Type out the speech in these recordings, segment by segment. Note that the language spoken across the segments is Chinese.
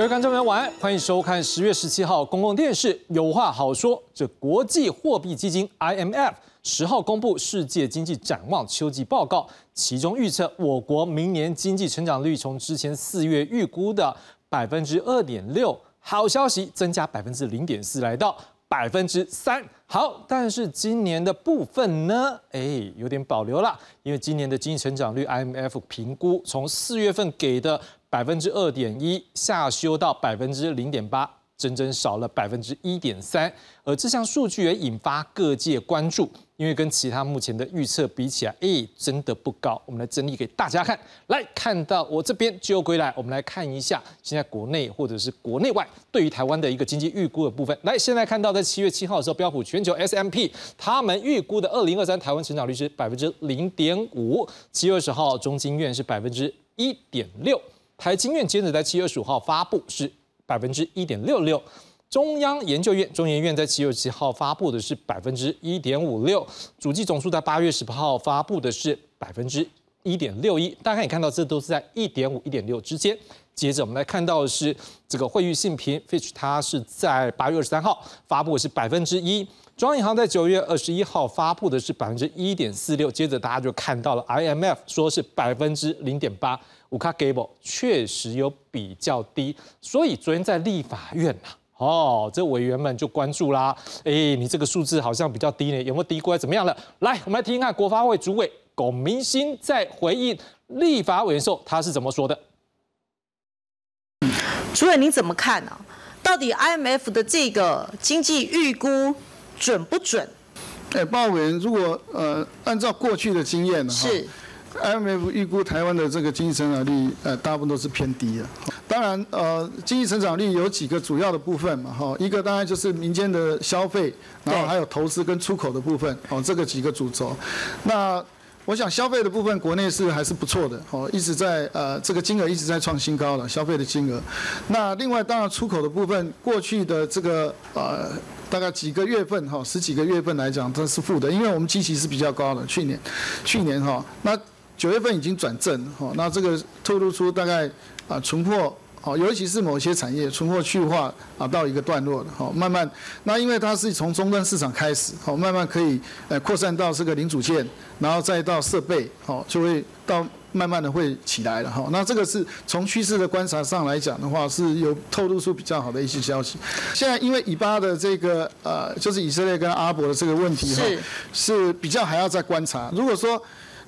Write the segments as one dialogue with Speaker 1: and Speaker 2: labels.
Speaker 1: 各位观众朋友，晚安，欢迎收看十月十七号公共电视《有话好说》。这国际货币基金 IMF 十号公布世界经济展望秋季报告，其中预测我国明年经济成长率从之前四月预估的百分之二点六，好消息增加百分之零点四，来到百分之三。好，但是今年的部分呢，哎，有点保留了，因为今年的经济成长率 IMF 评估从四月份给的。百分之二点一下修到百分之零点八，整整少了百分之一点三。而这项数据也引发各界关注，因为跟其他目前的预测比起来，哎，真的不高。我们来整理给大家看，来看到我这边就归来，我们来看一下现在国内或者是国内外对于台湾的一个经济预估的部分。来，现在看到在七月七号的时候，标普全球 S M P 他们预估的二零二三台湾成长率是百分之零点五。七月二十号，中经院是百分之一点六。台经院接着在七月十五号发布是百分之一点六六，中央研究院中研院在七月七号发布的是百分之一点五六，主计总数在八月十八号发布的是百分之一点六一，大家可以看到这都是在一点五、一点六之间。接着我们来看到的是这个惠誉信评 Fitch，它是在八月二十三号发布的是百分之一，中央银行在九月二十一号发布的是百分之一点四六，接着大家就看到了 IMF 说是百分之零点八。五卡 Gable 确实有比较低，所以昨天在立法院呐，哦，这委员们就关注啦。哎，你这个数字好像比较低呢，有没有低过来？怎么样了？来，我们来听听看国发会主委龚明鑫在回应立法委员时候他是怎么说的。
Speaker 2: 主委，你怎么看呢？到底 IMF 的这个经济预估准不准？
Speaker 3: 哎，报委员，如果呃按照过去的经验呢？
Speaker 2: 是。
Speaker 3: IMF 预估台湾的这个经济成长率，呃，大部分都是偏低的。当然，呃，经济成长率有几个主要的部分嘛，哈，一个当然就是民间的消费，然后还有投资跟出口的部分，哦，这个几个主轴。那我想消费的部分，国内是还是不错的，哦，一直在呃，这个金额一直在创新高了，消费的金额。那另外，当然出口的部分，过去的这个呃，大概几个月份哈，十几个月份来讲，它是负的，因为我们基期是比较高的，去年，去年哈，那。九月份已经转正，哈，那这个透露出大概啊存货，哦，尤其是某些产业存货去化啊到一个段落了，哈，慢慢，那因为它是从终端市场开始，好，慢慢可以呃扩散到这个零组件，然后再到设备，好，就会到慢慢的会起来了，哈，那这个是从趋势的观察上来讲的话，是有透露出比较好的一些消息。现在因为以巴的这个呃，就是以色列跟阿伯的这个问题，哈，是比较还要再观察。如果说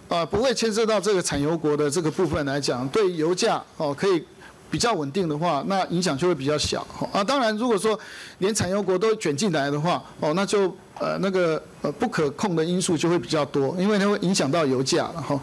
Speaker 3: 呃，不会牵涉到这个产油国的这个部分来讲，对油价哦可以比较稳定的话，那影响就会比较小。啊，当然如果说连产油国都卷进来的话，哦，那就呃那个呃不可控的因素就会比较多，因为它会影响到油价了哈。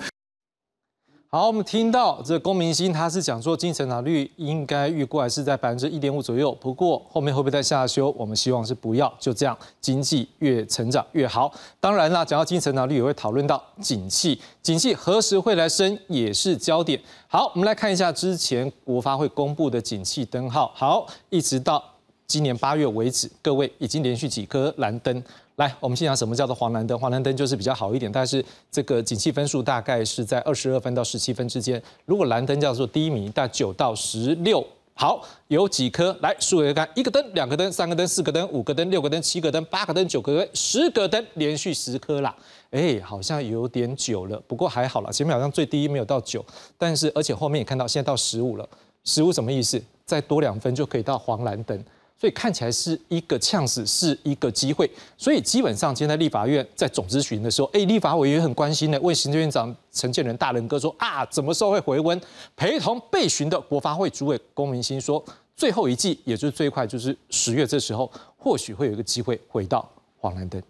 Speaker 1: 好，我们听到这龚明鑫他是讲说，经济成长率应该预估还是在百分之一点五左右。不过后面会不会再下修？我们希望是不要，就这样，经济越成长越好。当然啦，讲到经济成长率，也会讨论到景气，景气何时会来升也是焦点。好，我们来看一下之前国发会公布的景气灯号。好，一直到今年八月为止，各位已经连续几颗蓝灯。来，我们先讲什么叫做黄蓝灯。黄蓝灯就是比较好一点，但是这个景气分数大概是在二十二分到十七分之间。如果蓝灯叫做低迷，大概九到十六。好，有几颗？来数一看，一个灯、两个灯、三个灯、四个灯、五个灯、六个灯、七个灯、八个灯、九个灯、十个灯，连续十颗啦。哎，好像有点久了，不过还好了，前面好像最低没有到九，但是而且后面也看到现在到十五了。十五什么意思？再多两分就可以到黄蓝灯。所以看起来是一个呛死，是一个机会。所以基本上，今天立法院在总咨询的时候，哎，立法委员很关心的，问行政院长陈建仁大人哥说啊，怎么时候会回温？陪同被询的国发会主委龚明鑫说，最后一季，也就是最快就是十月这时候，或许会有一个机会回到黄蓝灯。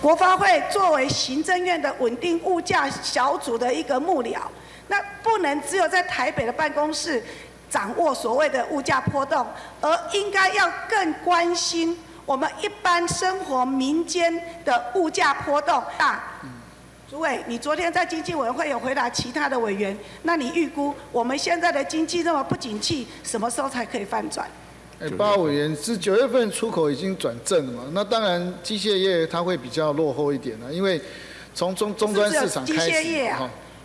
Speaker 4: 国发会作为行政院的稳定物价小组的一个幕僚，那不能只有在台北的办公室。掌握所谓的物价波动，而应该要更关心我们一般生活民间的物价波动大。诸位，你昨天在经济委员会有回答其他的委员，那你预估我们现在的经济这么不景气，什么时候才可以翻转？
Speaker 3: 哎，八委员是九月份出口已经转正了嘛？那当然机械业它会比较落后一点了，因为从中终端市场开始。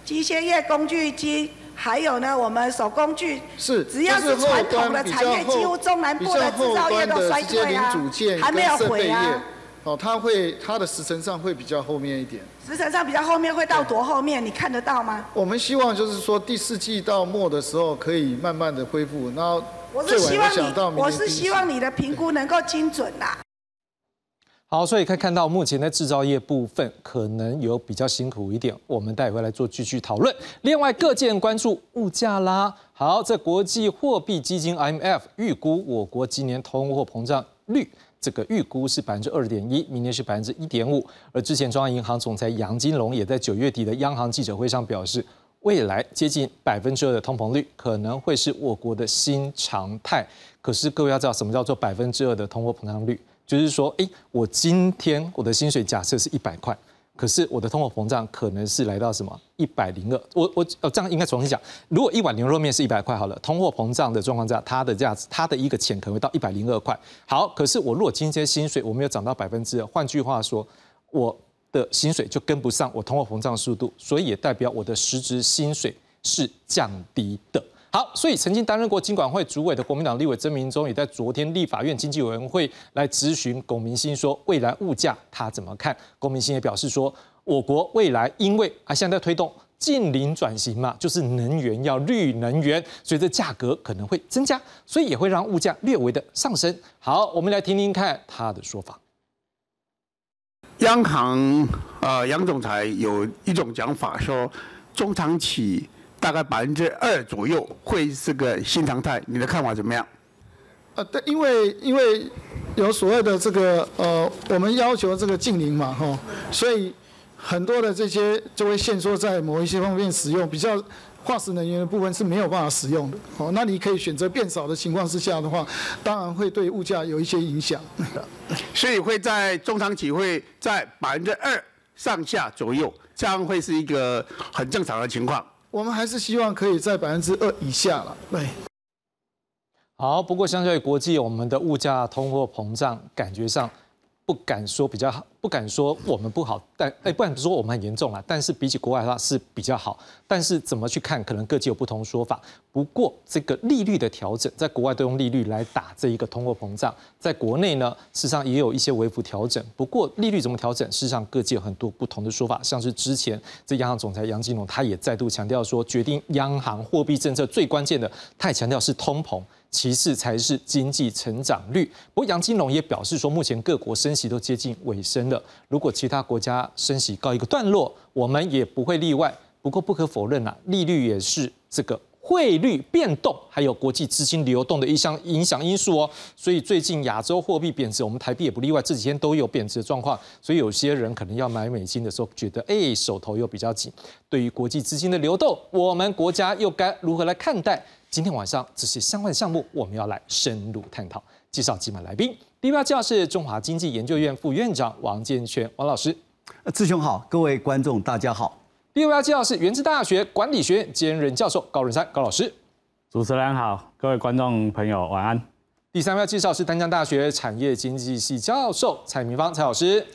Speaker 4: 机械业工具机，还有呢我们手工具，
Speaker 3: 是，
Speaker 4: 只要是传统的产业，几乎中南部的制造业都衰退啊，还没有回啊。
Speaker 3: 哦，它会它的时程上会比较后面一点，
Speaker 4: 时程上比较后面会到多后面？你看得到吗？
Speaker 3: 我们希望就是说第四季到末的时候可以慢慢的恢复，然后
Speaker 4: 我是希望你，我是希望你的评估能够精准啦。
Speaker 1: 好，所以可以看到目前的制造业部分可能有比较辛苦一点，我们待会来做继续讨论。另外，各界关注物价啦。好，在国际货币基金 IMF 预估我国今年通货膨胀率。这个预估是百分之二点一，明年是百分之一点五。而之前中央银行总裁杨金龙也在九月底的央行记者会上表示，未来接近百分之二的通膨率可能会是我国的新常态。可是各位要知道，什么叫做百分之二的通货膨胀率？就是说，诶，我今天我的薪水假设是一百块。可是我的通货膨胀可能是来到什么一百零二，我我呃这样应该重新讲，如果一碗牛肉面是一百块好了，通货膨胀的状况下，它的价值它的一个钱可能会到一百零二块。好，可是我如果今天薪水我没有涨到百分之二，换句话说，我的薪水就跟不上我通货膨胀速度，所以也代表我的实质薪水是降低的。好，所以曾经担任过经管会主委的国民党立委曾明忠，也在昨天立法院经济委员会来咨询龚明鑫，说未来物价他怎么看？龚明鑫也表示说，我国未来因为啊现在推动近零转型嘛，就是能源要绿能源，所以这价格可能会增加，所以也会让物价略微的上升。好，我们来听听看他的说法。
Speaker 5: 央行啊，杨总裁有一种讲法说，中长期。大概百分之二左右会是个新常态，你的看法怎么样？
Speaker 3: 呃，对，因为因为有所谓的这个呃，我们要求这个近零嘛，吼，所以很多的这些就会限缩在某一些方面使用，比较化石能源的部分是没有办法使用的。哦，那你可以选择变少的情况之下的话，当然会对物价有一些影响。
Speaker 5: 所以会在中长期会在百分之二上下左右，这样会是一个很正常的情况。
Speaker 3: 我们还是希望可以在百分之二以下了。对，
Speaker 1: 好，不过相较于国际，我们的物价通货膨胀感觉上不敢说比较好。不敢说我们不好，但哎，不敢说我们很严重啊。但是比起国外的话是比较好。但是怎么去看，可能各界有不同说法。不过这个利率的调整，在国外都用利率来打这一个通货膨胀，在国内呢，事实上也有一些微幅调整。不过利率怎么调整，事实上各界有很多不同的说法。像是之前这央行总裁杨金龙，他也再度强调说，决定央行货币政策最关键的，他也强调是通膨，其次才是经济成长率。不过杨金龙也表示说，目前各国升息都接近尾声了。如果其他国家升息告一个段落，我们也不会例外。不过不可否认啊，利率也是这个汇率变动还有国际资金流动的一项影响因素哦。所以最近亚洲货币贬值，我们台币也不例外，这几天都有贬值的状况。所以有些人可能要买美金的时候，觉得哎手头又比较紧。对于国际资金的流动，我们国家又该如何来看待？今天晚上这些相关的项目，我们要来深入探讨。介绍几位来宾。第一位介绍是中华经济研究院副院长王建全王老师。
Speaker 6: 志雄好，各位观众大家好。
Speaker 1: 第二位介绍是原治大学管理学院兼任教授高仁山高老师。
Speaker 7: 主持人好，各位观众朋友晚安。
Speaker 1: 第三位介绍是丹江大学产业经济系教授蔡明芳蔡老师。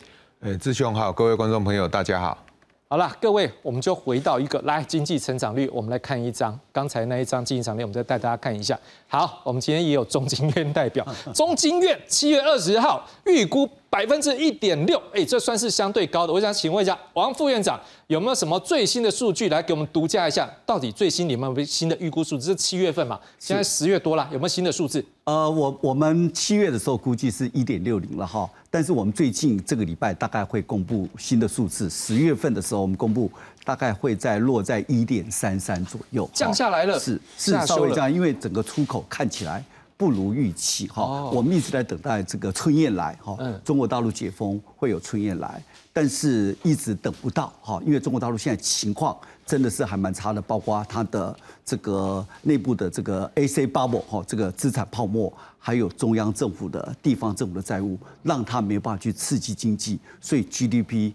Speaker 8: 呃，志雄好，各位观众朋友大家好。
Speaker 1: 好了，各位，我们就回到一个来经济成长率，我们来看一张刚才那一张经济成长率，我们再带大家看一下。好，我们今天也有中经院代表，中经院七月二十号预估。百分之一点六，哎，这算是相对高的。我想请问一下王副院长，有没有什么最新的数据来给我们独家一下？到底最新你们有新的预估数字？是七月份嘛？现在十月多了，有没有新的数字？
Speaker 6: 呃，我我们七月的时候估计是一点六零了哈，但是我们最近这个礼拜大概会公布新的数字。十月份的时候我们公布，大概会在落在一点三三左右，
Speaker 1: 降下来了，
Speaker 6: 是是稍微降，因为整个出口看起来。不如预期哈，我们一直在等待这个春燕来哈，中国大陆解封会有春燕来，但是一直等不到哈，因为中国大陆现在情况真的是还蛮差的，包括它的这个内部的这个 A C bubble 哈，这个资产泡沫，还有中央政府的地方政府的债务，让它没有办法去刺激经济，所以 G D P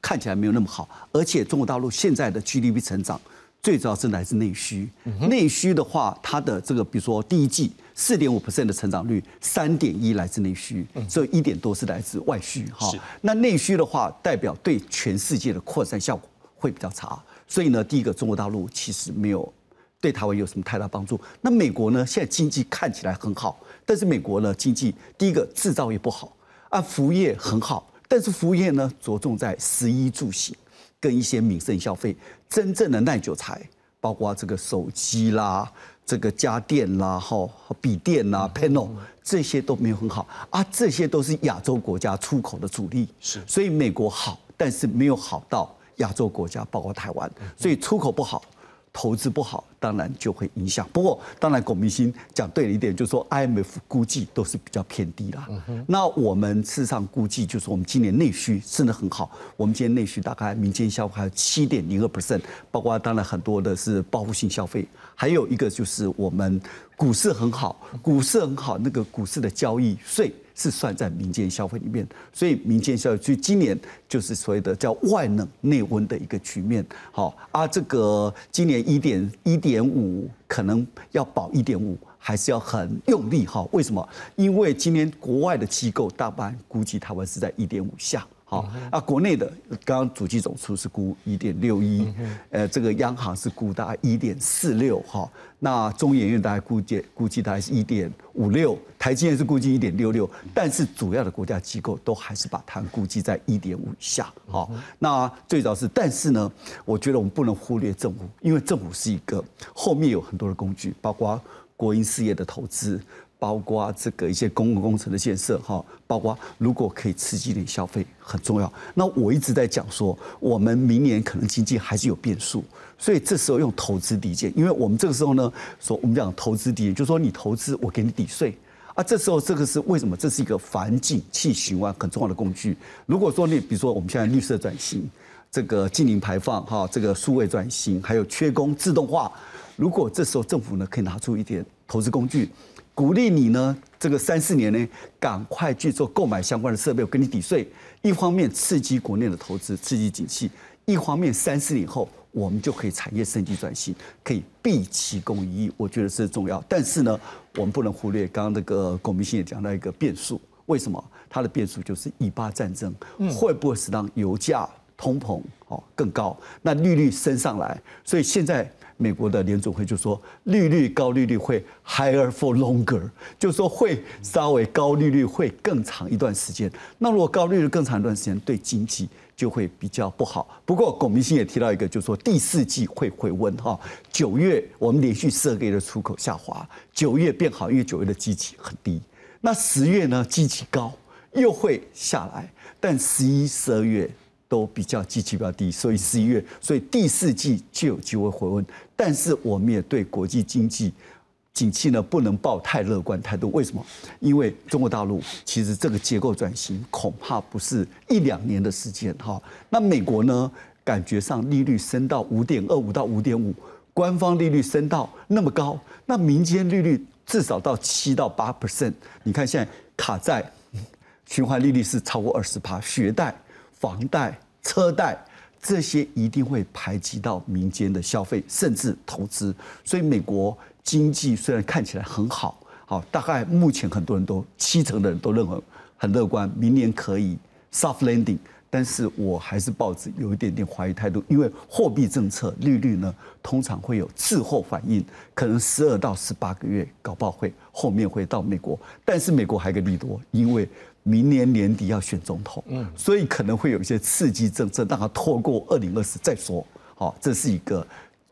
Speaker 6: 看起来没有那么好，而且中国大陆现在的 G D P 成长最主要是来自内需，内需的话，它的这个比如说第一季。四点五 percent 的成长率，三点一来自内需，所以一点多是来自外需哈。那内需的话，代表对全世界的扩散效果会比较差，所以呢，第一个中国大陆其实没有对台湾有什么太大帮助。那美国呢，现在经济看起来很好，但是美国呢，经济第一个制造业不好啊，服务业很好，但是服务业呢着重在食衣住行跟一些民生消费，真正的耐久材，包括这个手机啦。这个家电啦、哈笔电啦、panel 这些都没有很好啊，这些都是亚洲国家出口的主力，
Speaker 1: 是，
Speaker 6: 所以美国好，但是没有好到亚洲国家，包括台湾，所以出口不好。投资不好，当然就会影响。不过，当然龚明鑫讲对了一点，就是说 IMF 估计都是比较偏低啦。那我们事实上估计，就是我们今年内需真的很好。我们今年内需大概民间消费还有七点零二 percent，包括当然很多的是报复性消费，还有一个就是我们股市很好，股市很好，那个股市的交易税。是算在民间消费里面，所以民间消费，所以今年就是所谓的叫外冷内温的一个局面。好啊，这个今年一点一点五可能要保一点五，还是要很用力哈？为什么？因为今年国外的机构大半估计台湾是在一点五下。好，啊，国内的刚刚主机总数是估一点六一，呃，这个央行是估大概一点四六哈，那中研院大概估计估计大概是一点五六，台积电是估计一点六六，但是主要的国家机构都还是把它估计在一点五以下。好，那最早是，但是呢，我觉得我们不能忽略政府，因为政府是一个后面有很多的工具，包括国营事业的投资。包括这个一些公共工程的建设，哈，包括如果可以刺激点消费很重要。那我一直在讲说，我们明年可能经济还是有变数，所以这时候用投资抵减，因为我们这个时候呢，说我们讲投资抵减，就是说你投资我给你抵税啊。这时候这个是为什么？这是一个反景气循环很重要的工具。如果说你比如说我们现在绿色转型，这个净零排放，哈，这个数位转型，还有缺工自动化，如果这时候政府呢可以拿出一点投资工具。鼓励你呢，这个三四年呢，赶快去做购买相关的设备，我给你抵税。一方面刺激国内的投资，刺激景气；一方面三四年后，我们就可以产业升级转型，可以毕其功于一。我觉得是重要。但是呢，我们不能忽略刚刚那个龚明鑫也讲到一个变数。为什么？它的变数就是以巴战争会不会使让油价通膨哦更高？那利率升上来，所以现在。美国的联总会就说，利率高利率会 higher for longer，就说会稍微高利率会更长一段时间。那如果高利率更长一段时间，对经济就会比较不好。不过龚明鑫也提到一个，就说第四季会回温哈。九月我们连续十个月的出口下滑，九月变好，因为九月的基期很低。那十月呢，基期高又会下来，但十一、十二月。都比较基期比较低，所以十一月，所以第四季就有机会回温。但是我们也对国际经济景气呢不能抱太乐观态度。为什么？因为中国大陆其实这个结构转型恐怕不是一两年的时间哈。那美国呢，感觉上利率升到五点二五到五点五，官方利率升到那么高，那民间利率至少到七到八 percent。你看现在卡在循环利率是超过二十趴，学贷。房贷、车贷这些一定会排挤到民间的消费，甚至投资。所以美国经济虽然看起来很好，好，大概目前很多人都七成的人都认为很乐观，明年可以 soft landing。但是我还是抱着有一点点怀疑态度，因为货币政策利率呢，通常会有滞后反应，可能十二到十八个月搞不好会后面会到美国。但是美国还有个利多，因为。明年年底要选总统，嗯，所以可能会有一些刺激政策，让他拖过二零二四再说。好，这是一个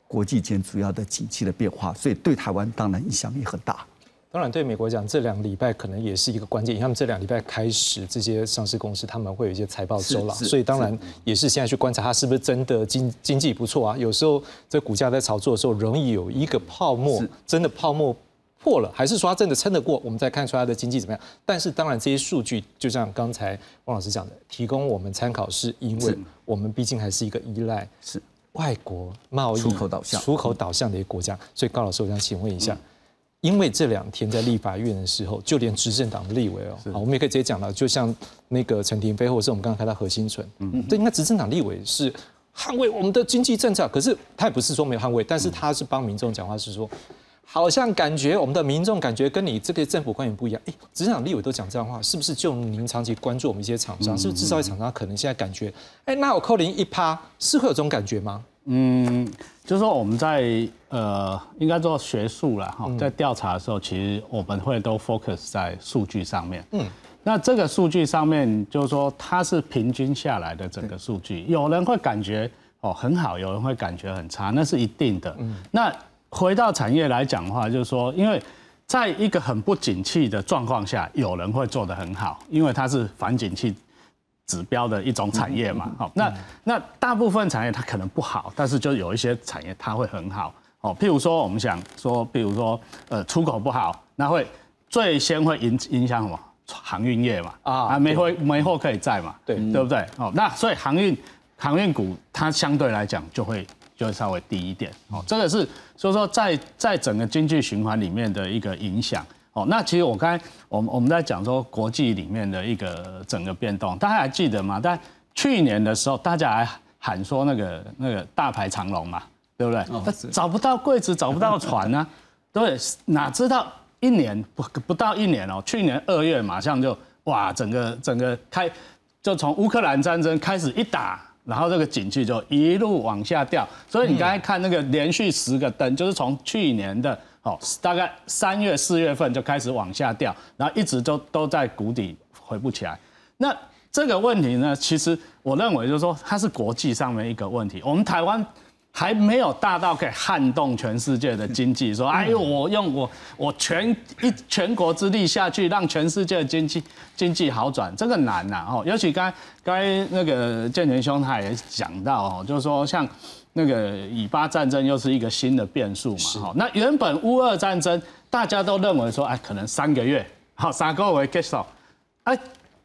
Speaker 6: 国际间主要的景气的变化，所以对台湾当然影响也很大。
Speaker 1: 当然，对美国讲，这两礼拜可能也是一个关键，他们这两礼拜开始，这些上市公司他们会有一些财报收了，所以当然也是现在去观察它是不是真的经经济不错啊。有时候这股价在炒作的时候，容易有一个泡沫，真的泡沫。破了，还是说它真的撑得过？我们再看出它的经济怎么样？但是当然，这些数据就像刚才汪老师讲的，提供我们参考，是因为我们毕竟还是一个依赖
Speaker 6: 是
Speaker 1: 外国贸易
Speaker 6: 出口导向、
Speaker 1: 出口导向的一个国家。所以高老师，我想请问一下，因为这两天在立法院的时候，就连执政党的立委哦，好，我们也可以直接讲了，就像那个陈廷飞，或者是我们刚刚看到何新存，嗯，这应该执政党立委是捍卫我们的经济政策，可是他也不是说没有捍卫，但是他是帮民众讲话，是说。好像感觉我们的民众感觉跟你这个政府官员不一样。哎，职场立委都讲这样话，是不是就您长期关注我们一些厂商，是不是制造业厂商可能现在感觉，哎，那我扣零一趴，是会有这种感觉吗？
Speaker 7: 嗯，就是说我们在呃，应该做学术了哈，在调查的时候，其实我们会都 focus 在数据上面。嗯，那这个数据上面，就是说它是平均下来的整个数据，有人会感觉哦很好，有人会感觉很差，那是一定的。嗯，那回到产业来讲的话，就是说，因为在一个很不景气的状况下，有人会做得很好，因为它是反景气。指标的一种产业嘛，好，那那大部分产业它可能不好，但是就有一些产业它会很好，哦，譬如说我们想说，譬如说呃出口不好，那会最先会影影响什么？航运业嘛，啊，没货没货可以载嘛，对对不对？哦，那所以航运航运股它相对来讲就会就会稍微低一点，哦，这个是所以说在在整个经济循环里面的一个影响。哦，那其实我刚才我们我们在讲说国际里面的一个整个变动，大家还记得吗？但去年的时候，大家还喊说那个那个大排长龙嘛，对不对？找不到柜子，找不到船呢，对，哪知道一年不不到一年哦，去年二月马上就哇，整个整个开就从乌克兰战争开始一打，然后这个景气就一路往下掉。所以你刚才看那个连续十个灯，就是从去年的。哦，大概三月四月份就开始往下掉，然后一直都都在谷底回不起来。那这个问题呢，其实我认为就是说它是国际上面一个问题。我们台湾还没有大到可以撼动全世界的经济，说哎呦，我用我我全一全国之力下去，让全世界的经济经济好转，这个难呐。哦，尤其刚刚那个建全兄他也讲到哦，就是说像。那个以巴战争又是一个新的变数嘛，好，那原本乌俄战争大家都认为说，哎，可能三个月，好，三个月结束，哎，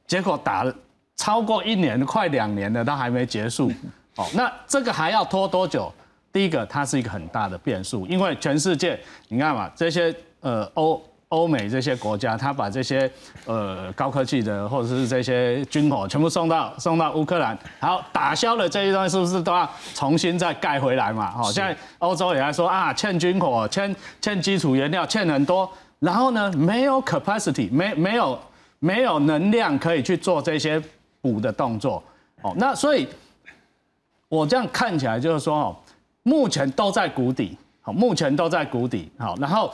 Speaker 7: 结果打了超过一年，快两年了，都还没结束，哦，那这个还要拖多久？第一个，它是一个很大的变数，因为全世界，你看嘛，这些呃欧。欧美这些国家，他把这些呃高科技的或者是这些军火全部送到送到乌克兰，好打消了这一段，是不是都要重新再盖回来嘛？好，现在欧洲也在说啊，欠军火，欠欠基础原料，欠很多，然后呢，没有 capacity，没没有没有能量可以去做这些补的动作。哦，那所以，我这样看起来就是说，哦，目前都在谷底，好，目前都在谷底，好，然后。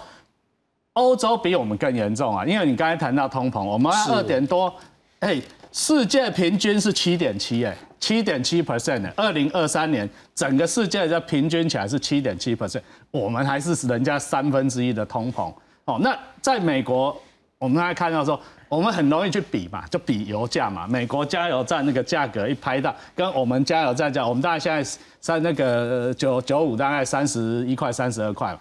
Speaker 7: 欧洲比我们更严重啊，因为你刚才谈到通膨，我们二点多，哎，世界平均是七点七，哎，七点七 percent，二零二三年整个世界的平均起来是七点七 percent，我们还是人家三分之一的通膨。哦，那在美国，我们大家看到说，我们很容易去比嘛，就比油价嘛，美国加油站那个价格一拍到，跟我们加油站价，我们大概现在在那个九九五大概三十一块、三十二块嘛。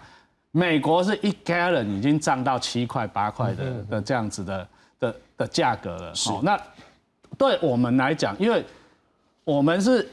Speaker 7: 美国是一 gallon 已经涨到七块八块的的这样子的的的价格了。是，那对我们来讲，因为我们是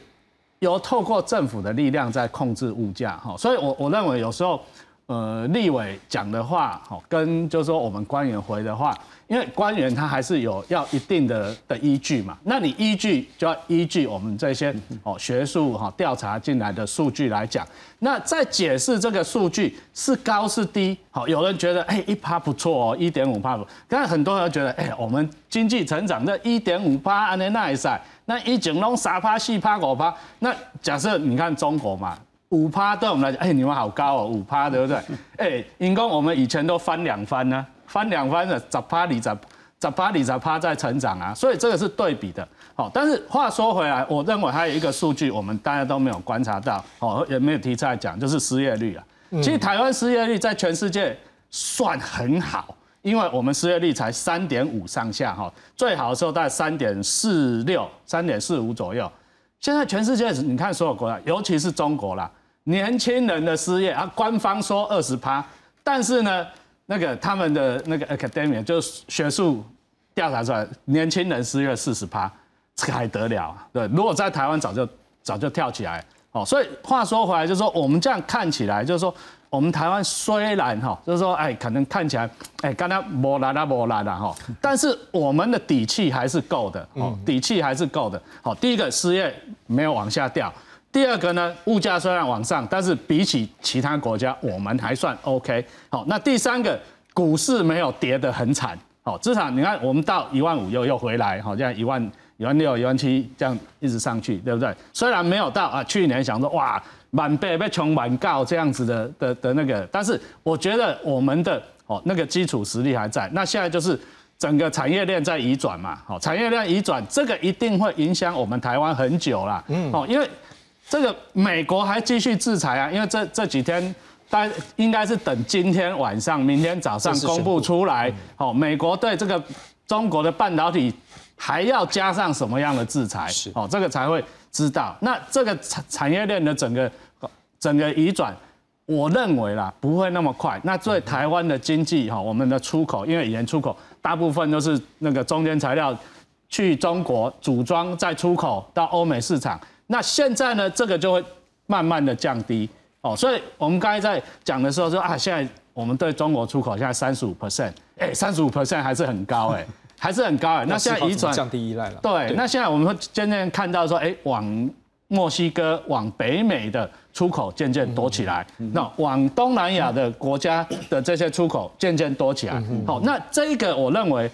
Speaker 7: 由透过政府的力量在控制物价，哈，所以我我认为有时候。呃，立委讲的话，好，跟就是说我们官员回的话，因为官员他还是有要一定的的依据嘛，那你依据就要依据我们这些哦学术哈调查进来的数据来讲，那再解释这个数据是高是低，好，有人觉得哎一趴不错哦，一点五趴不，但很多人觉得哎我们经济成长的一点五趴，安尼那一赛，那一整拢三趴四趴五趴，那假设你看中国嘛。五趴对我们来讲，哎，你们好高哦，五趴对不对？哎，因公我们以前都翻两番呢，翻两番的，十趴里十，十趴里十趴在成长啊，所以这个是对比的。好，但是话说回来，我认为还有一个数据，我们大家都没有观察到，哦，也没有提出来讲，就是失业率啊。其实台湾失业率在全世界算很好，因为我们失业率才三点五上下哈，最好的时候在三点四六、三点四五左右。现在全世界你看所有国家，尤其是中国啦。年轻人的失业啊，官方说二十趴，但是呢，那个他们的那个 academy 就是学术调查出来，年轻人失业四十趴，这个还得了啊？对，如果在台湾早就早就跳起来哦。所以话说回来，就是说我们这样看起来，就是说我们台湾虽然哈，就是说哎，可能看起来哎，刚刚没来了没来了哈，但是我们的底气还是够的哦，底气还是够的。好，第一个失业没有往下掉。第二个呢，物价虽然往上，但是比起其他国家，我们还算 OK。好，那第三个，股市没有跌得很惨。好，至少你看，我们到一万五又又回来，好，这样一万一万六、一万七这样一直上去，对不对？虽然没有到啊，去年想说哇，满倍被穷满告这样子的的的那个，但是我觉得我们的哦那个基础实力还在。那现在就是整个产业链在移转嘛，好，产业链移转，这个一定会影响我们台湾很久啦。嗯，哦，因为这个美国还继续制裁啊，因为这这几天。但应该是等今天晚上、明天早上公布出来。好，美国对这个中国的半导体还要加上什么样的制裁？是哦，这个才会知道。那这个产产业链的整个整个移转，我认为啦不会那么快。那对台湾的经济哈，我们的出口，因为以前出口大部分都是那个中间材料去中国组装再出口到欧美市场。那现在呢，这个就会慢慢的降低。哦，所以我们刚才在讲的时候说啊，现在我们对中国出口现在三十五 percent，哎，三十五 percent 还是很高哎，还是很高哎。
Speaker 1: 那现在移转降低依赖了。
Speaker 7: 对，那现在我们会渐渐看到说，哎，往墨西哥、往北美的出口渐渐多起来，那往东南亚的国家的这些出口渐渐多起来。好，那这个我认为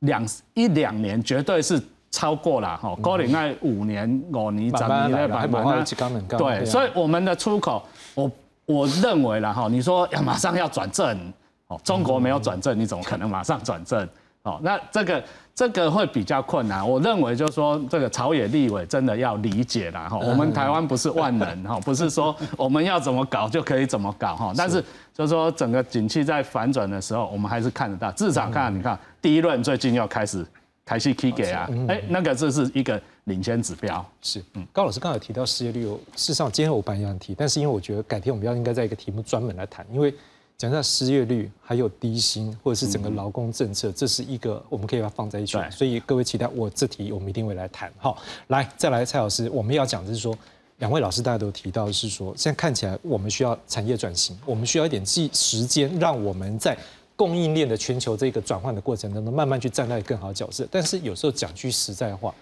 Speaker 7: 两一两年绝对是。超过了哈，高龄那五年五年涨
Speaker 1: 的
Speaker 7: 百
Speaker 1: 分
Speaker 7: 之对，所以我们的出口，我我认为了哈，你说要马上要转正，哦，中国没有转正，你怎么可能马上转正？哦，那这个这个会比较困难。我认为就是说，这个朝野立委真的要理解了哈，我们台湾不是万能哈，不是说 我们要怎么搞就可以怎么搞哈，但是就是说整个景气在反转的时候，我们还是看得到，至少看你看第一轮最近要开始。台系 K 给啊，哎，那个这是一个领先指标。
Speaker 1: 是，嗯，高老师刚才提到失业率，事实上今天我本来想提，但是因为我觉得改天我们要应该在一个题目专门来谈，因为讲一下失业率，还有低薪，或者是整个劳工政策，这是一个我们可以把它放在一起。所以各位期待我这题，我们一定会来谈。好，来再来蔡老师，我们要讲的是说，两位老师大家都提到是说，现在看起来我们需要产业转型，我们需要一点计时间，让我们在。供应链的全球这个转换的过程当中，慢慢去站在更好的角色。但是有时候讲句实在话，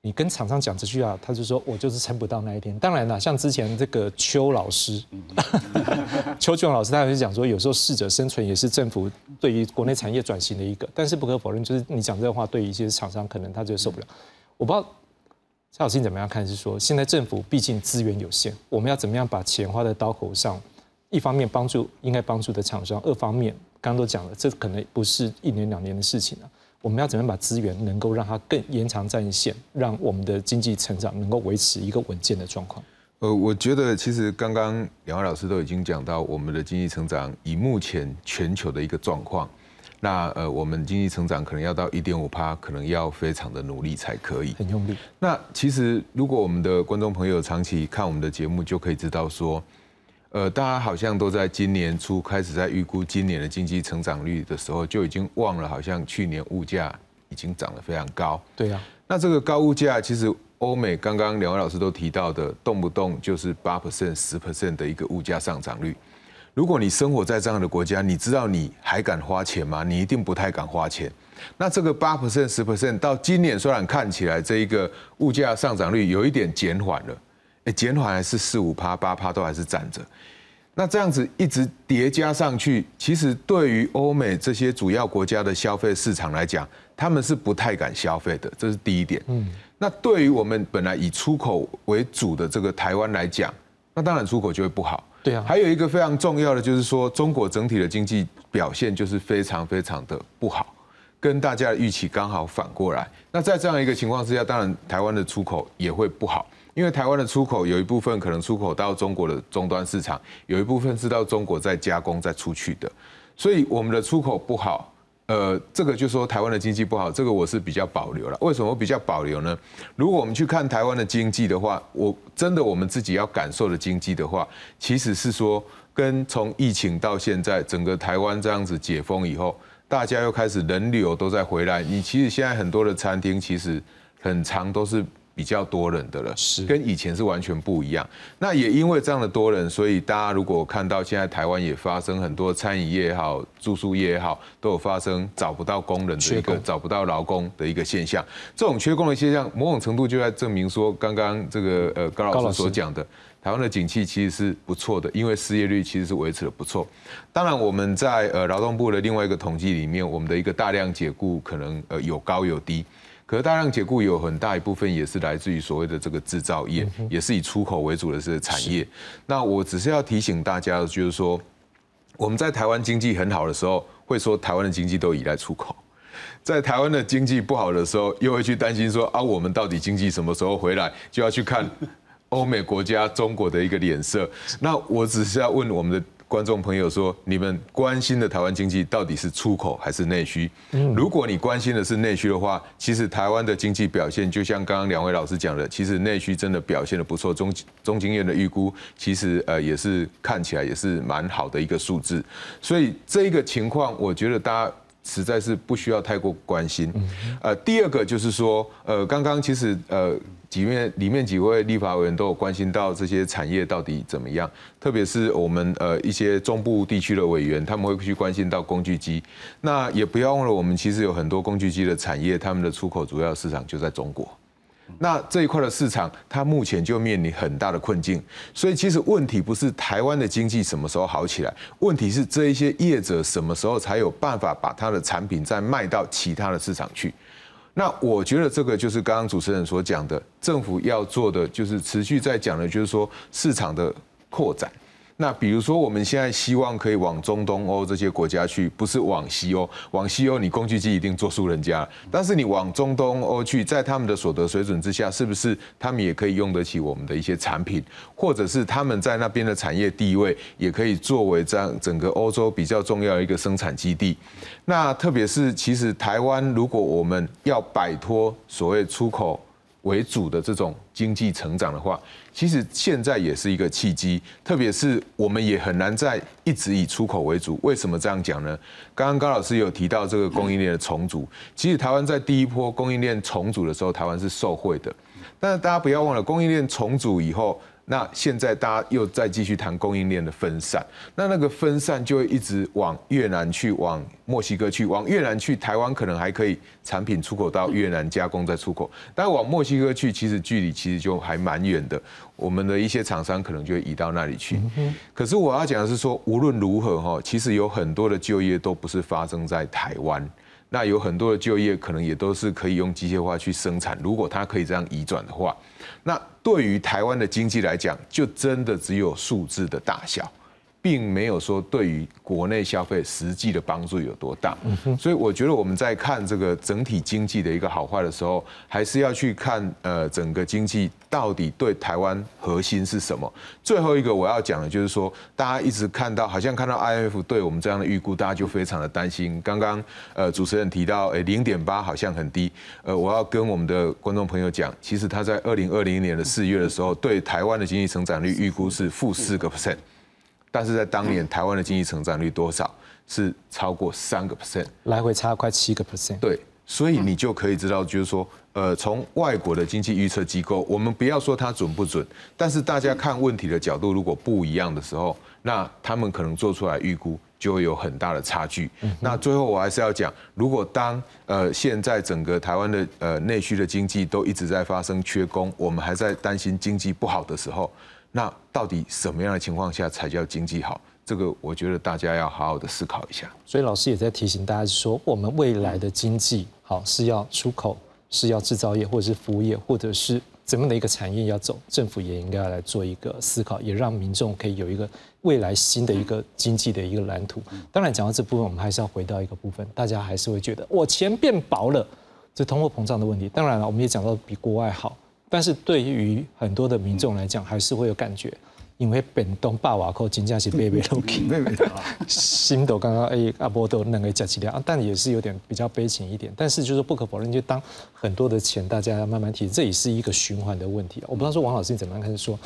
Speaker 1: 你跟厂商讲这句话，他就说我就是撑不到那一天。当然了，像之前这个邱老师，邱俊老师，他也是讲说，有时候适者生存也是政府对于国内产业转型的一个。但是不可否认，就是你讲这个话，对于一些厂商可能他就受不了。我不知道蔡老师你怎么样看？是说现在政府毕竟资源有限，我们要怎么样把钱花在刀口上？一方面帮助应该帮助的厂商，二方面。刚刚都讲了，这可能不是一年两年的事情了。我们要怎么样把资源能够让它更延长战线，让我们的经济成长能够维持一个稳健的状况？
Speaker 8: 呃，我觉得其实刚刚两位老师都已经讲到，我们的经济成长以目前全球的一个状况，那呃，我们经济成长可能要到一点五趴，可能要非常的努力才可以，
Speaker 1: 很用力。
Speaker 8: 那其实如果我们的观众朋友长期看我们的节目，就可以知道说。呃，大家好像都在今年初开始在预估今年的经济成长率的时候，就已经忘了，好像去年物价已经涨得非常高。
Speaker 1: 对呀，
Speaker 8: 那这个高物价，其实欧美刚刚两位老师都提到的，动不动就是八 percent、十 percent 的一个物价上涨率。如果你生活在这样的国家，你知道你还敢花钱吗？你一定不太敢花钱。那这个八 percent、十 percent 到今年虽然看起来这一个物价上涨率有一点减缓了。哎，减缓还是四五趴、八趴都还是站着，那这样子一直叠加上去，其实对于欧美这些主要国家的消费市场来讲，他们是不太敢消费的，这是第一点。嗯，那对于我们本来以出口为主的这个台湾来讲，那当然出口就会不好。
Speaker 1: 对啊，
Speaker 8: 还有一个非常重要的就是说，中国整体的经济表现就是非常非常的不好，跟大家的预期刚好反过来。那在这样一个情况之下，当然台湾的出口也会不好。因为台湾的出口有一部分可能出口到中国的终端市场，有一部分是到中国再加工再出去的，所以我们的出口不好，呃，这个就说台湾的经济不好，这个我是比较保留了。为什么比较保留呢？如果我们去看台湾的经济的话，我真的我们自己要感受的经济的话，其实是说跟从疫情到现在整个台湾这样子解封以后，大家又开始人流都在回来，你其实现在很多的餐厅其实很长都是。比较多人的了，
Speaker 1: 是
Speaker 8: 跟以前是完全不一样。那也因为这样的多人，所以大家如果看到现在台湾也发生很多餐饮业也好、住宿业也好，都有发生找不到工人的一个找不到劳工的一个现象。这种缺工的现象，某种程度就在证明说，刚刚这个呃高老师所讲的，台湾的景气其实是不错的，因为失业率其实是维持的不错。当然，我们在呃劳动部的另外一个统计里面，我们的一个大量解雇可能呃有高有低。可是大量解雇有很大一部分也是来自于所谓的这个制造业，也是以出口为主的这个产业。那我只是要提醒大家，就是说我们在台湾经济很好的时候，会说台湾的经济都依赖出口；在台湾的经济不好的时候，又会去担心说啊，我们到底经济什么时候回来，就要去看欧美国家、中国的一个脸色。那我只是要问我们的。观众朋友说：“你们关心的台湾经济到底是出口还是内需？如果你关心的是内需的话，其实台湾的经济表现就像刚刚两位老师讲的，其实内需真的表现的不错。中中经院的预估其实呃也是看起来也是蛮好的一个数字。所以这个情况，我觉得大家实在是不需要太过关心。呃，第二个就是说，呃，刚刚其实呃。”几面里面几位立法委员都有关心到这些产业到底怎么样，特别是我们呃一些中部地区的委员，他们会去关心到工具机。那也不要忘了，我们其实有很多工具机的产业，他们的出口主要市场就在中国。那这一块的市场，它目前就面临很大的困境。所以其实问题不是台湾的经济什么时候好起来，问题是这一些业者什么时候才有办法把他的产品再卖到其他的市场去。那我觉得这个就是刚刚主持人所讲的，政府要做的就是持续在讲的，就是说市场的扩展。那比如说，我们现在希望可以往中东欧这些国家去，不是往西欧。往西欧，你工具机一定做输人家。但是你往中东欧去，在他们的所得水准之下，是不是他们也可以用得起我们的一些产品？或者是他们在那边的产业地位，也可以作为这样整个欧洲比较重要的一个生产基地？那特别是，其实台湾如果我们要摆脱所谓出口。为主的这种经济成长的话，其实现在也是一个契机，特别是我们也很难再一直以出口为主。为什么这样讲呢？刚刚高老师有提到这个供应链的重组，其实台湾在第一波供应链重组的时候，台湾是受惠的。但是大家不要忘了，供应链重组以后。那现在大家又再继续谈供应链的分散，那那个分散就会一直往越南去，往墨西哥去，往越南去，台湾可能还可以产品出口到越南加工再出口，但往墨西哥去，其实距离其实就还蛮远的，我们的一些厂商可能就会移到那里去。可是我要讲的是说，无论如何哈，其实有很多的就业都不是发生在台湾。那有很多的就业可能也都是可以用机械化去生产，如果它可以这样移转的话，那对于台湾的经济来讲，就真的只有数字的大小。并没有说对于国内消费实际的帮助有多大，所以我觉得我们在看这个整体经济的一个好坏的时候，还是要去看呃整个经济到底对台湾核心是什么。最后一个我要讲的就是说，大家一直看到好像看到 IF 对我们这样的预估，大家就非常的担心。刚刚呃主持人提到，诶零点八好像很低，呃我要跟我们的观众朋友讲，其实他在二零二零年的四月的时候，对台湾的经济成长率预估是负四个 percent。但是在当年，台湾的经济成长率多少是超过三个 percent，
Speaker 1: 来回差快七个 percent。
Speaker 8: 对，所以你就可以知道，就是说，呃，从外国的经济预测机构，我们不要说它准不准，但是大家看问题的角度如果不一样的时候，那他们可能做出来预估就会有很大的差距。那最后我还是要讲，如果当呃现在整个台湾的呃内需的经济都一直在发生缺工，我们还在担心经济不好的时候。那到底什么样的情况下才叫经济好？这个我觉得大家要好好的思考一下。
Speaker 1: 所以老师也在提醒大家说，我们未来的经济好是要出口，是要制造业，或者是服务业，或者是怎么样的一个产业要走，政府也应该要来做一个思考，也让民众可以有一个未来新的一个经济的一个蓝图。当然讲到这部分，我们还是要回到一个部分，大家还是会觉得我钱变薄了，这通货膨胀的问题。当然了，我们也讲到比国外好。但是对于很多的民众来讲，还是会有感觉，因为本东霸瓦扣金价是微微落去，新斗刚刚哎阿波都能够加起量，但也是有点比较悲情一点。但是就是不可否认，就当很多的钱大家要慢慢提，这也是一个循环的问题。我不知道说王老师你怎么样看？说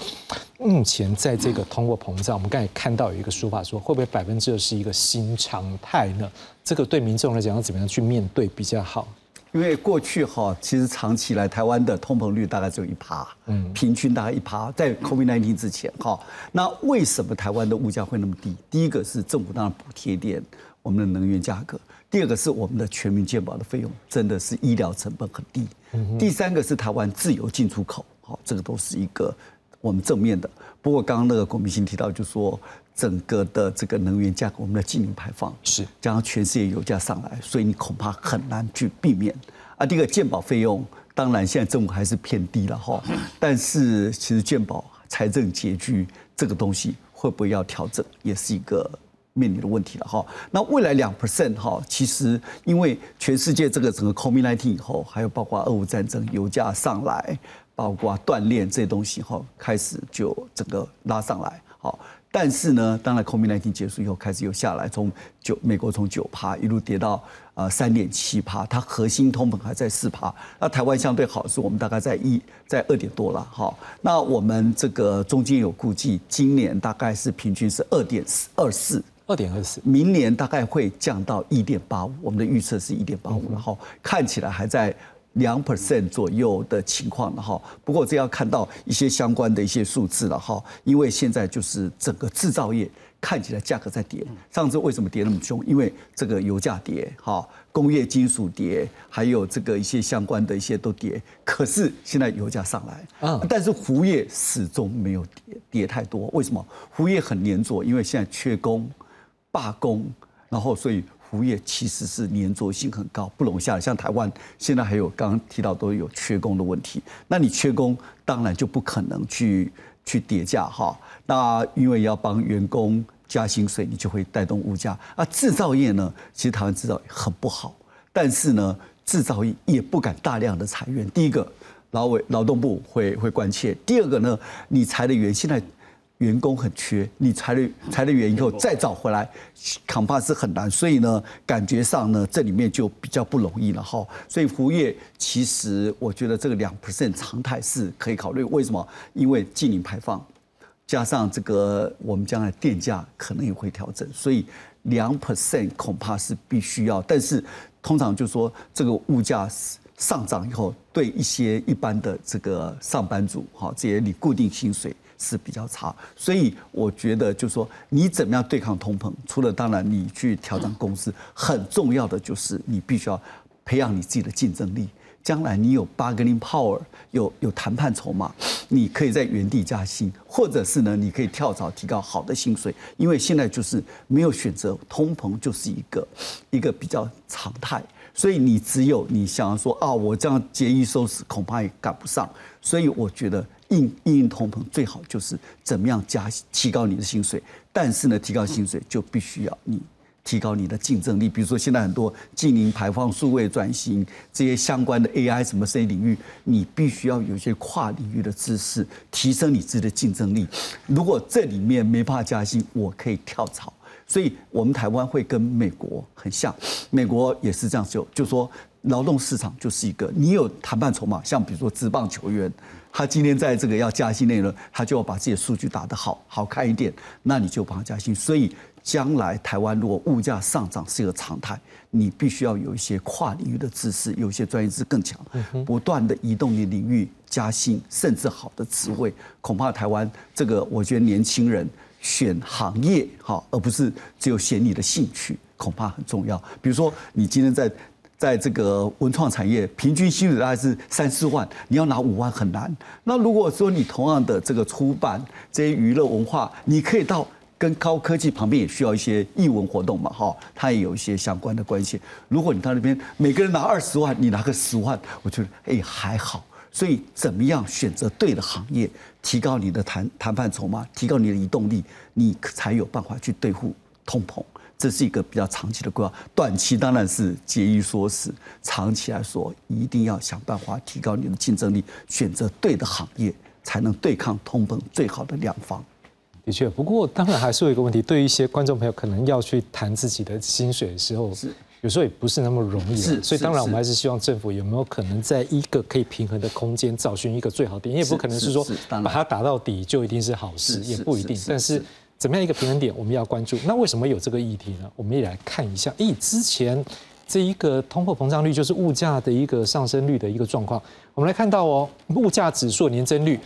Speaker 1: 目前在这个通货膨胀，我们刚才看到有一个说法说，会不会百分之二是一个新常态呢？这个对民众来讲要怎么样去面对比较好？
Speaker 6: 因为过去哈，其实长期以来台湾的通膨率大概只有一趴，嗯，平均大概一趴，在 COVID-19 之前哈，那为什么台湾的物价会那么低？第一个是政府当然补贴点我们的能源价格，第二个是我们的全民健保的费用真的是医疗成本很低，第三个是台湾自由进出口，好，这个都是一个我们正面的。不过刚刚那个郭明星提到，就说。整个的这个能源价格，我们的净零排放
Speaker 1: 是，
Speaker 6: 加上全世界油价上来，所以你恐怕很难去避免啊，第一个健保费用，当然现在政府还是偏低了哈，但是其实健保财政拮据这个东西会不会要调整，也是一个面临的问题了哈。那未来两 percent 哈，其实因为全世界这个整个 COVID-19 以后，还有包括俄乌战争、油价上来，包括锻炼这些东西哈，开始就整个拉上来好。但是呢，当然，COVID-19 结束以后开始又下来，从九美国从九趴一路跌到呃三点七趴，它核心通膨还在四趴。那台湾相对好是，我们大概在一在二点多了哈。那我们这个中间有估计，今年大概是平均是二点四二四，
Speaker 1: 二点二四，
Speaker 6: 明年大概会降到一点八五。我们的预测是一点八五，然后看起来还在。两 percent 左右的情况了哈，不过这要看到一些相关的一些数字了哈，因为现在就是整个制造业看起来价格在跌，上次为什么跌那么凶？因为这个油价跌哈，工业金属跌，还有这个一些相关的一些都跌，可是现在油价上来啊，但是服务业始终没有跌跌太多，为什么？服务业很粘着，因为现在缺工、罢工，然后所以。服务业其实是粘着性很高，不容下来。像台湾现在还有刚刚提到都有缺工的问题，那你缺工当然就不可能去去叠价哈。那因为要帮员工加薪水，你就会带动物价。啊，制造业呢，其实台湾制造业很不好，但是呢，制造业也不敢大量的裁员。第一个，劳委劳动部会会关切；第二个呢，你裁的员现在。员工很缺，你裁了裁了员以后再找回来，恐怕是很难。所以呢，感觉上呢，这里面就比较不容易了哈。所以服务业其实我觉得这个两 percent 常态是可以考虑。为什么？因为净零排放加上这个我们将来电价可能也会调整，所以两 percent 恐怕是必须要。但是通常就说这个物价上涨以后，对一些一般的这个上班族哈，这些你固定薪水。是比较差，所以我觉得就是说，你怎么样对抗通膨？除了当然你去挑战工资，很重要的就是你必须要培养你自己的竞争力。将来你有 bargaining power，有有谈判筹码，你可以在原地加薪，或者是呢，你可以跳槽提高好的薪水。因为现在就是没有选择，通膨就是一个一个比较常态，所以你只有你想要说啊，我这样节衣缩食，恐怕也赶不上。所以我觉得。应应通膨最好就是怎么样加提高你的薪水，但是呢，提高薪水就必须要你提高你的竞争力。比如说现在很多近零排放、数位转型这些相关的 AI 什么这些领域，你必须要有一些跨领域的知识，提升你自己的竞争力。如果这里面没办法加薪，我可以跳槽。所以我们台湾会跟美国很像，美国也是这样就就说劳动市场就是一个你有谈判筹码，像比如说职棒球员。他今天在这个要加薪内容，他就要把自己的数据打得好好看一点，那你就帮他加薪。所以将来台湾如果物价上涨是一个常态，你必须要有一些跨领域的知识，有一些专业知识更强，不断的移动你领域加薪，甚至好的职位，恐怕台湾这个我觉得年轻人选行业哈，而不是只有选你的兴趣，恐怕很重要。比如说你今天在。在这个文创产业，平均薪水大概是三四万，你要拿五万很难。那如果说你同样的这个出版这些娱乐文化，你可以到跟高科技旁边也需要一些艺文活动嘛，哈，它也有一些相关的关系。如果你到那边每个人拿二十万，你拿个十万，我觉得哎还好。所以怎么样选择对的行业，提高你的谈谈判筹码，提高你的移动力，你才有办法去对付通膨。这是一个比较长期的规划，短期当然是节衣缩食，长期来说一定要想办法提高你的竞争力，选择对的行业，才能对抗通膨最好的两方。
Speaker 1: 的确，不过当然还是有一个问题，对于一些观众朋友可能要去谈自己的薪水的时候，是有时候也不是那么容易。是，所以当然我们还是希望政府有没有可能在一个可以平衡的空间找寻一个最好点，也不可能是说把它打到底就一定是好事，也不一定。但是。怎么样一个平衡点，我们要关注？那为什么有这个议题呢？我们也来看一下。诶，之前这一个通货膨胀率就是物价的一个上升率的一个状况。我们来看到哦，物价指数年增率。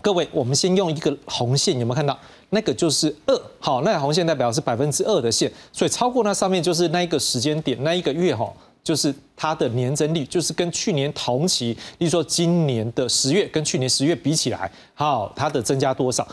Speaker 1: 各位，我们先用一个红线，有没有看到？那个就是二，好，那红线代表是百分之二的线，所以超过那上面就是那一个时间点，那一个月哈，就是它的年增率，就是跟去年同期，例如说今年的十月跟去年十月比起来，好，它的增加多少？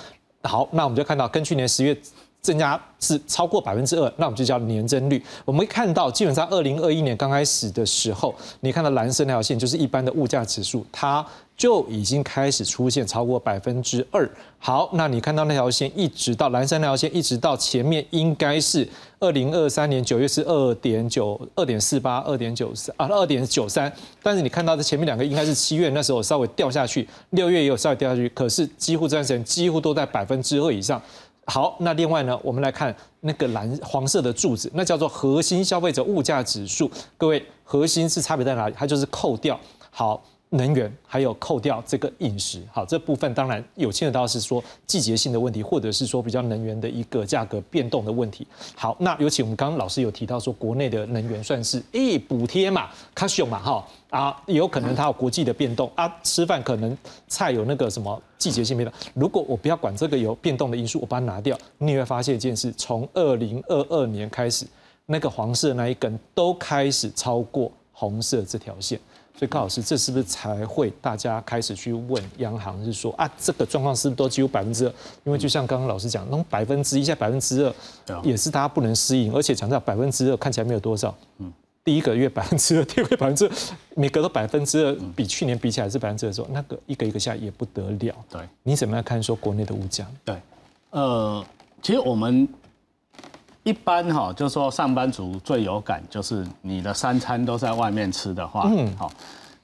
Speaker 1: 好，那我们就看到跟去年十月增加是超过百分之二，那我们就叫年增率。我们会看到，基本上二零二一年刚开始的时候，你看到蓝色那条线就是一般的物价指数，它就已经开始出现超过百分之二。好，那你看到那条线一直到蓝色那条线，一直到前面应该是二零二三年九月是二点九、二点四八、二点九三啊，二点九三。但是你看到的前面两个应该是七月那时候稍微掉下去，六月也有稍微掉下去，可是几乎这段时间几乎都在百分之二以上。好，那另外呢，我们来看那个蓝黄色的柱子，那叫做核心消费者物价指数。各位，核心是差别在哪里？它就是扣掉好能源，还有扣掉这个饮食。好，这部分当然有牵扯到是说季节性的问题，或者是说比较能源的一个价格变动的问题。好，那尤其我们刚刚老师有提到说，国内的能源算是诶补贴嘛，？Casio 嘛，哈啊，有可能它有国际的变动啊，吃饭可能菜有那个什么季节性变动。如果我不要管这个有变动的因素，我把它拿掉，你会发现一件事：从二零二二年开始，那个黄色那一根都开始超过红色这条线。所以高老师，这是不是才会大家开始去问央行，是说啊，这个状况是不是都只有百分之二？因为就像刚刚老师讲，那种百分之一下百分之二，也是大家不能适应，而且强调百分之二看起来没有多少。嗯，第一个月百分之二，第二个月百分之二，每隔都百分之二，比去年比起来是百分之二的时候，那个一个一个下也不得了。
Speaker 7: 对，
Speaker 1: 你怎么样看说国内的物价？
Speaker 7: 对，呃，其实我们一般哈，就是说上班族最有感，就是你的三餐都在外面吃的话，嗯，好，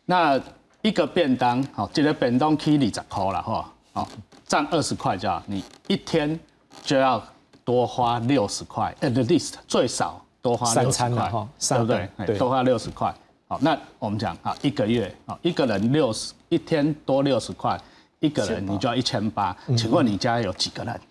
Speaker 7: 那一个便当，好，这个便当 K 里十块了哈，好，占二十块就好，你一天就要多花六十块，at least 最少多花
Speaker 1: 三餐了哈，
Speaker 7: 对不对？对，多花六十块。好，那我们讲啊，一个月啊，一个人六十，一天多六十块，一个人你就要一千八。请问你家有几个人？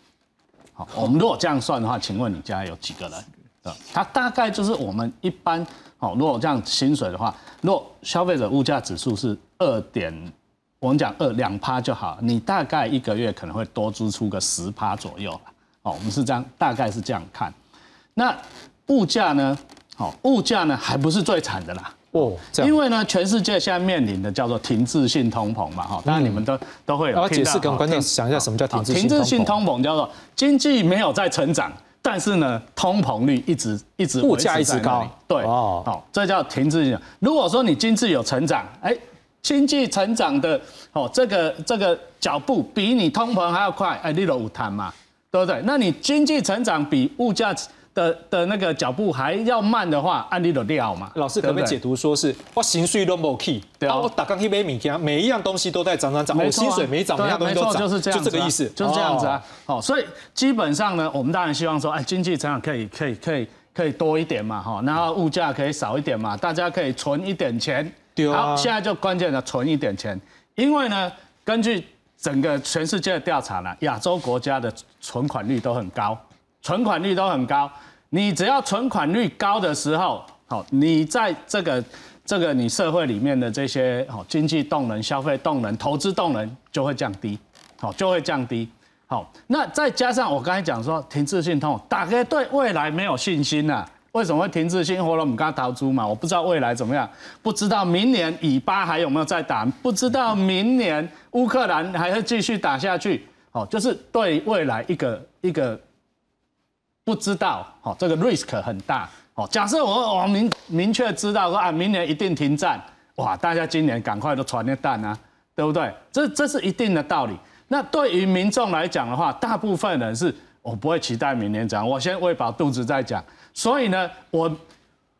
Speaker 7: 好，我们如果这样算的话，请问你家有几个人？对，它大概就是我们一般，好，如果这样薪水的话，如果消费者物价指数是二点，我们讲二两趴就好，你大概一个月可能会多支出个十趴左右哦，我们是这样，大概是这样看。那物价呢？好，物价呢还不是最惨的啦。哦，因为呢，全世界现在面临的叫做停滞性通膨嘛，哈，当然你们都都会有。
Speaker 1: 要解释跟观众想一下什么叫停滞性通膨。
Speaker 7: 停滞性通膨叫做经济没有在成长，但是呢，通膨率一直一直
Speaker 1: 物价一直高。
Speaker 7: 对，哦，好，这叫停滞性。如果说你经济有成长，哎，经济成长的哦，这个这个脚步比你通膨还要快，哎，你都有谈嘛，对不对？那你经济成长比物价。的的那个脚步还要慢的话，按理都料嘛。
Speaker 1: 老师可不可以解读说是我薪水都没起，对啊，我打刚一杯米羹每一样东西都在涨涨涨，我薪水没涨，每样东西都涨，
Speaker 7: 就是这样，
Speaker 1: 就这个意思，
Speaker 7: 就是这样子啊。好，所以基本上呢，我们当然希望说，哎，经济成长可以可以可以可以多一点嘛，哈，然后物价可以少一点嘛，大家可以存一点钱。
Speaker 1: 对啊。
Speaker 7: 好，现在就关键的存一点钱，因为呢，根据整个全世界的调查呢，亚洲国家的存款率都很高，存款率都很高。你只要存款率高的时候，好，你在这个这个你社会里面的这些好经济动能、消费动能、投资动能就会降低，好就会降低。好，那再加上我刚才讲说停滞性通，大概对未来没有信心呐？为什么会停滞性？或者我们刚刚逃出嘛？我不知道未来怎么样，不知道明年以巴还有没有再打，不知道明年乌克兰还会继续打下去。好，就是对未来一个一个。不知道，哦，这个 risk 很大，哦。假设我我明明确知道说啊，明年一定停战，哇，大家今年赶快都传那弹啊，对不对？这这是一定的道理。那对于民众来讲的话，大部分人是我不会期待明年涨，我先喂饱肚子再讲。所以呢，我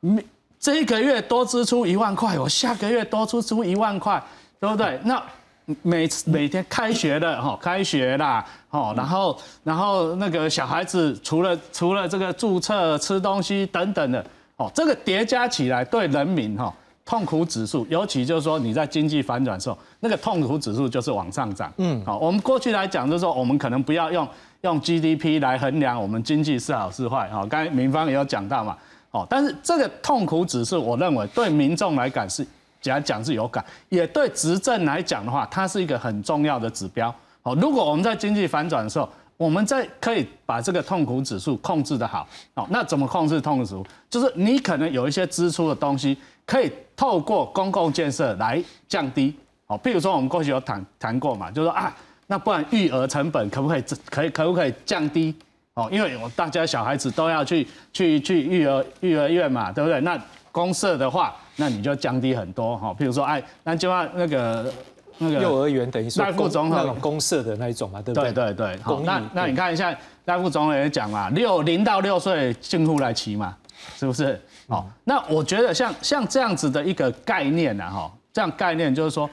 Speaker 7: 明这一个月多支出一万块，我下个月多支出一万块，对不对？那。每次每天开学了哈，开学啦，哦，然后然后那个小孩子除了除了这个注册吃东西等等的，哦，这个叠加起来对人民哈痛苦指数，尤其就是说你在经济反转的时候，那个痛苦指数就是往上涨。嗯，好，我们过去来讲就是说，我们可能不要用用 GDP 来衡量我们经济是好是坏。哈，刚才民方也有讲到嘛，哦，但是这个痛苦指数，我认为对民众来讲是。讲讲是有感，也对执政来讲的话，它是一个很重要的指标。哦，如果我们在经济反转的时候，我们在可以把这个痛苦指数控制的好，哦，那怎么控制痛苦指数？就是你可能有一些支出的东西，可以透过公共建设来降低。哦，譬如说我们过去有谈谈过嘛，就说啊，那不然育儿成本可不可以可以可不可以降低？哦，因为我大家小孩子都要去去去育儿育儿院嘛，对不对？那公社的话，那你就降低很多哈。比如说，哎，那就要那个
Speaker 1: 那个幼儿园等于说
Speaker 7: 赖副总
Speaker 1: 那种公社的那一种嘛，对不对？
Speaker 7: 对对对。好，那那你看一下赖副总也讲嘛，六零到六岁进户来骑嘛，是不是？好，那我觉得像像这样子的一个概念呢，哈，这样概念就是说，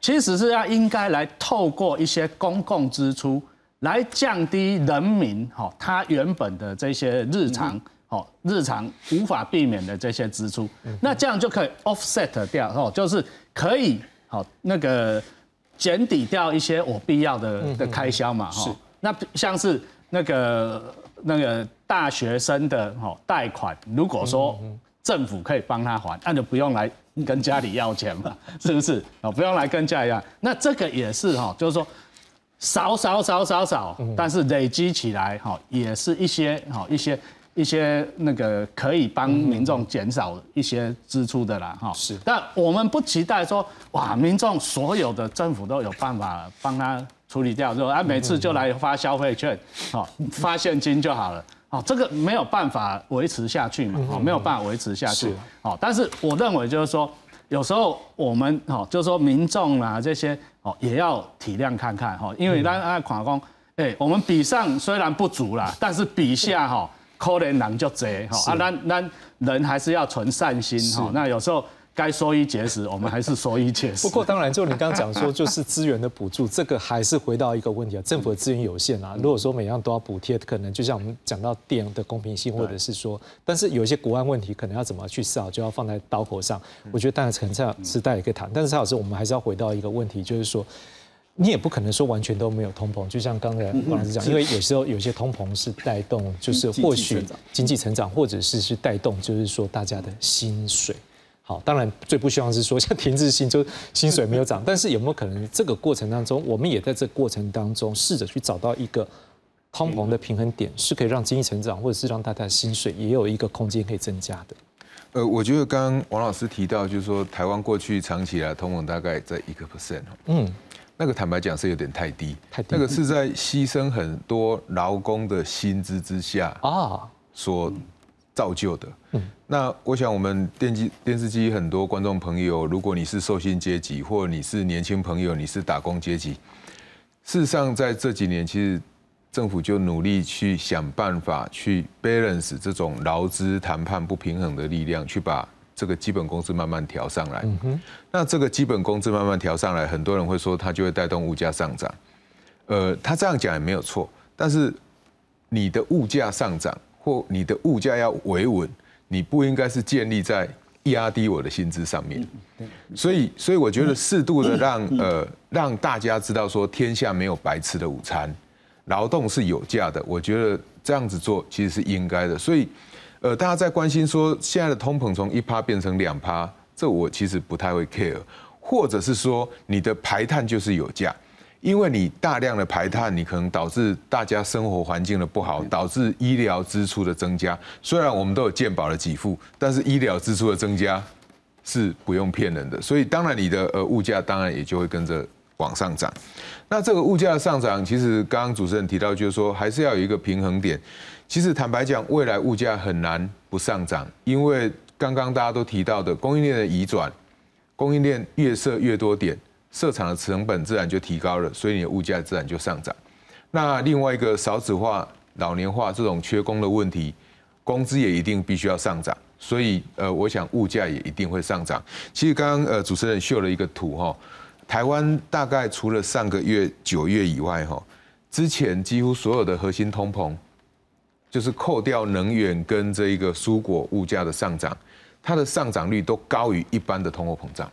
Speaker 7: 其实是要应该来透过一些公共支出。来降低人民哈他原本的这些日常哦日常无法避免的这些支出，那这样就可以 offset 掉哦，就是可以好那个减抵掉一些我必要的的开销嘛哈。那像是那个那个大学生的哈贷款，如果说政府可以帮他还，那就不用来跟家里要钱嘛，是不是？哦，不用来跟家里要。那这个也是哈，就是说。少少少少少，但是累积起来哈，也是一些哈一些一些那个可以帮民众减少一些支出的啦哈。
Speaker 1: 是，
Speaker 7: 但我们不期待说哇，民众所有的政府都有办法帮他处理掉，说啊每次就来发消费券，好发现金就好了，好这个没有办法维持下去嘛，哦没有办法维持下去，好，但是我认为就是说。有时候我们哈，就是说民众啊这些哦，也要体谅看看哈，因为咱啊看讲，哎，我们比上虽然不足啦，但是比下哈，可怜人就贼哈啊，咱咱人还是要存善心哈，那有时候。该说一节食，我们还是说一节食。
Speaker 1: 不过当然，就你刚刚讲说，就是资源的补助，这个还是回到一个问题啊，政府的资源有限啊。如果说每样都要补贴，可能就像我们讲到电的公平性，或者是说，但是有一些国安问题，可能要怎么去思考，就要放在刀口上。我觉得当然陈蔡时代也可以谈，但是蔡老师，我们还是要回到一个问题，就是说，你也不可能说完全都没有通膨，就像刚才王老师讲，因为有时候有些通膨是带动，就是或许经济成长，或者是是带动，就是说大家的薪水。好，当然最不希望是说像停滞性，就薪水没有涨。但是有没有可能这个过程当中，我们也在这过程当中试着去找到一个通膨的平衡点，是可以让经济成长，或者是让大家的薪水也有一个空间可以增加的。
Speaker 8: 呃，我觉得刚刚王老师提到，就是说台湾过去长期来通膨大概在一个 percent 嗯，那个坦白讲是有点太低，
Speaker 1: 太低。
Speaker 8: 那个是在牺牲很多劳工的薪资之下啊所。造就的。嗯，那我想我们电机电视机很多观众朋友，如果你是受薪阶级，或你是年轻朋友，你是打工阶级，事实上在这几年，其实政府就努力去想办法去 balance 这种劳资谈判不平衡的力量，去把这个基本工资慢慢调上来。那这个基本工资慢慢调上来，很多人会说它就会带动物价上涨。呃，他这样讲也没有错，但是你的物价上涨。或你的物价要维稳，你不应该是建立在压低我的薪资上面。所以，所以我觉得适度的让呃让大家知道说天下没有白吃的午餐，劳动是有价的。我觉得这样子做其实是应该的。所以，呃，大家在关心说现在的通膨从一趴变成两趴，这我其实不太会 care，或者是说你的排碳就是有价。因为你大量的排碳，你可能导致大家生活环境的不好，导致医疗支出的增加。虽然我们都有健保的给付，但是医疗支出的增加是不用骗人的。所以当然你的呃物价当然也就会跟着往上涨。那这个物价的上涨，其实刚刚主持人提到，就是说还是要有一个平衡点。其实坦白讲，未来物价很难不上涨，因为刚刚大家都提到的供应链的移转，供应链越设越多点。设厂的成本自然就提高了，所以你的物价自然就上涨。那另外一个少子化、老年化这种缺工的问题，工资也一定必须要上涨，所以呃，我想物价也一定会上涨。其实刚刚呃主持人秀了一个图哈，台湾大概除了上个月九月以外哈，之前几乎所有的核心通膨，就是扣掉能源跟这一个蔬果物价的上涨，它的上涨率都高于一般的通货膨胀。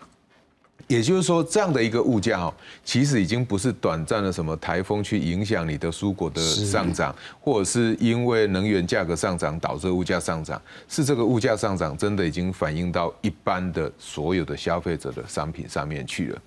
Speaker 8: 也就是说，这样的一个物价哦，其实已经不是短暂的什么台风去影响你的蔬果的上涨，或者是因为能源价格上涨导致物价上涨，是这个物价上涨真的已经反映到一般的所有的消费者的商品上面去了。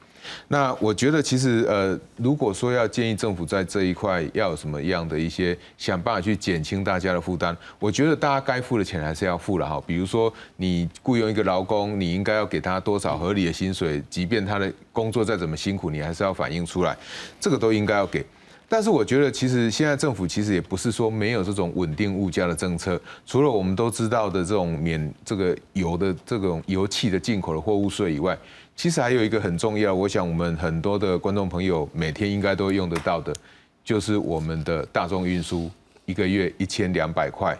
Speaker 8: 那我觉得，其实呃，如果说要建议政府在这一块要有什么样的一些想办法去减轻大家的负担，我觉得大家该付的钱还是要付了哈。比如说，你雇佣一个劳工，你应该要给他多少合理的薪水，即便他的工作再怎么辛苦，你还是要反映出来，这个都应该要给。但是我觉得，其实现在政府其实也不是说没有这种稳定物价的政策。除了我们都知道的这种免这个油的这种油气的进口的货物税以外，其实还有一个很重要，我想我们很多的观众朋友每天应该都用得到的，就是我们的大众运输一个月一千两百块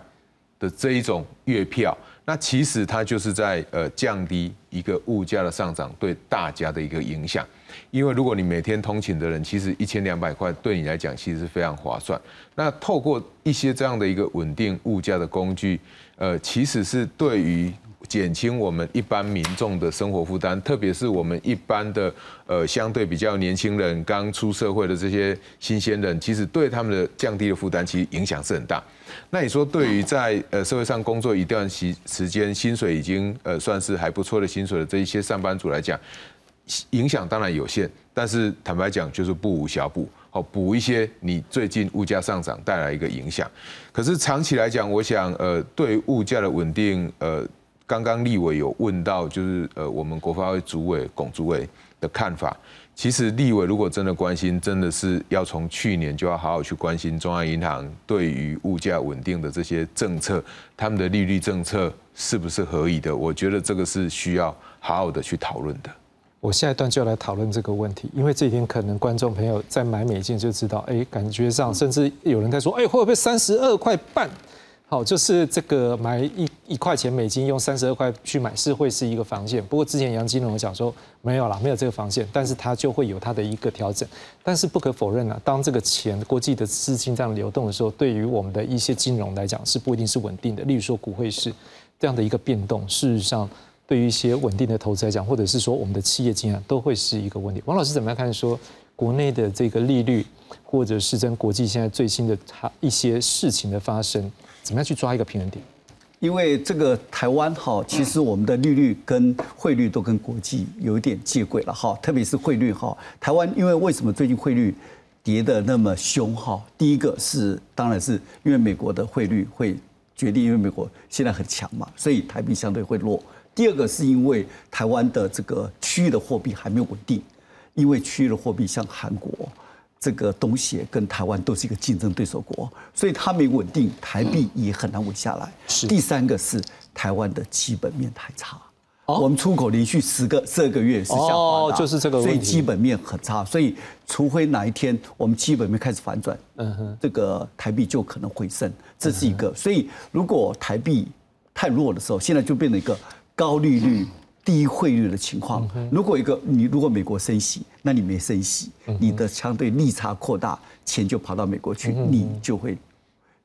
Speaker 8: 的这一种月票。那其实它就是在呃降低一个物价的上涨对大家的一个影响。因为如果你每天通勤的人，其实一千两百块对你来讲其实是非常划算。那透过一些这样的一个稳定物价的工具，呃，其实是对于减轻我们一般民众的生活负担，特别是我们一般的呃相对比较年轻人刚出社会的这些新鲜人，其实对他们的降低的负担，其实影响是很大。那你说对于在呃社会上工作一段时时间，薪水已经呃算是还不错的薪水的这一些上班族来讲，影响当然有限，但是坦白讲就是不无小补，好补一些你最近物价上涨带来一个影响。可是长期来讲，我想呃对物价的稳定，呃刚刚立委有问到，就是呃我们国发会主委龚主委的看法。其实立委如果真的关心，真的是要从去年就要好好去关心中央银行对于物价稳定的这些政策，他们的利率政策是不是合理的？我觉得这个是需要好好的去讨论的。
Speaker 1: 我下一段就来讨论这个问题，因为这几天可能观众朋友在买美金就知道，哎，感觉上甚至有人在说，哎，会不会三十二块半？好，就是这个买一一块钱美金用三十二块去买是会是一个防线。不过之前杨金龙讲说没有啦，没有这个防线，但是它就会有它的一个调整。但是不可否认啊，当这个钱国际的资金这样流动的时候，对于我们的一些金融来讲是不一定是稳定的。例如说股汇市这样的一个变动，事实上。对于一些稳定的投资来讲，或者是说我们的企业经验，都会是一个问题。王老师怎么样看？说国内的这个利率，或者是跟国际现在最新的它一些事情的发生，怎么样去抓一个平衡点？
Speaker 6: 因为这个台湾哈，其实我们的利率跟汇率都跟国际有一点接轨了哈，特别是汇率哈。台湾因为为什么最近汇率跌得那么凶哈？第一个是当然是因为美国的汇率会决定，因为美国现在很强嘛，所以台币相对会弱。第二个是因为台湾的这个区域的货币还没有稳定，因为区域的货币像韩国、这个东协跟台湾都是一个竞争对手国，所以它没稳定，台币也很难稳下来。是第三个是台湾的基本面太差，我们出口连续十个、十二个月是下滑
Speaker 1: 的，就是这个，
Speaker 6: 所以基本面很差。所以除非哪一天我们基本面开始反转，嗯哼，这个台币就可能回升，这是一个。所以如果台币太弱的时候，现在就变成一个。高利率、低汇率的情况，如果一个你如果美国升息，那你没升息，你的相对利差扩大，钱就跑到美国去，你就会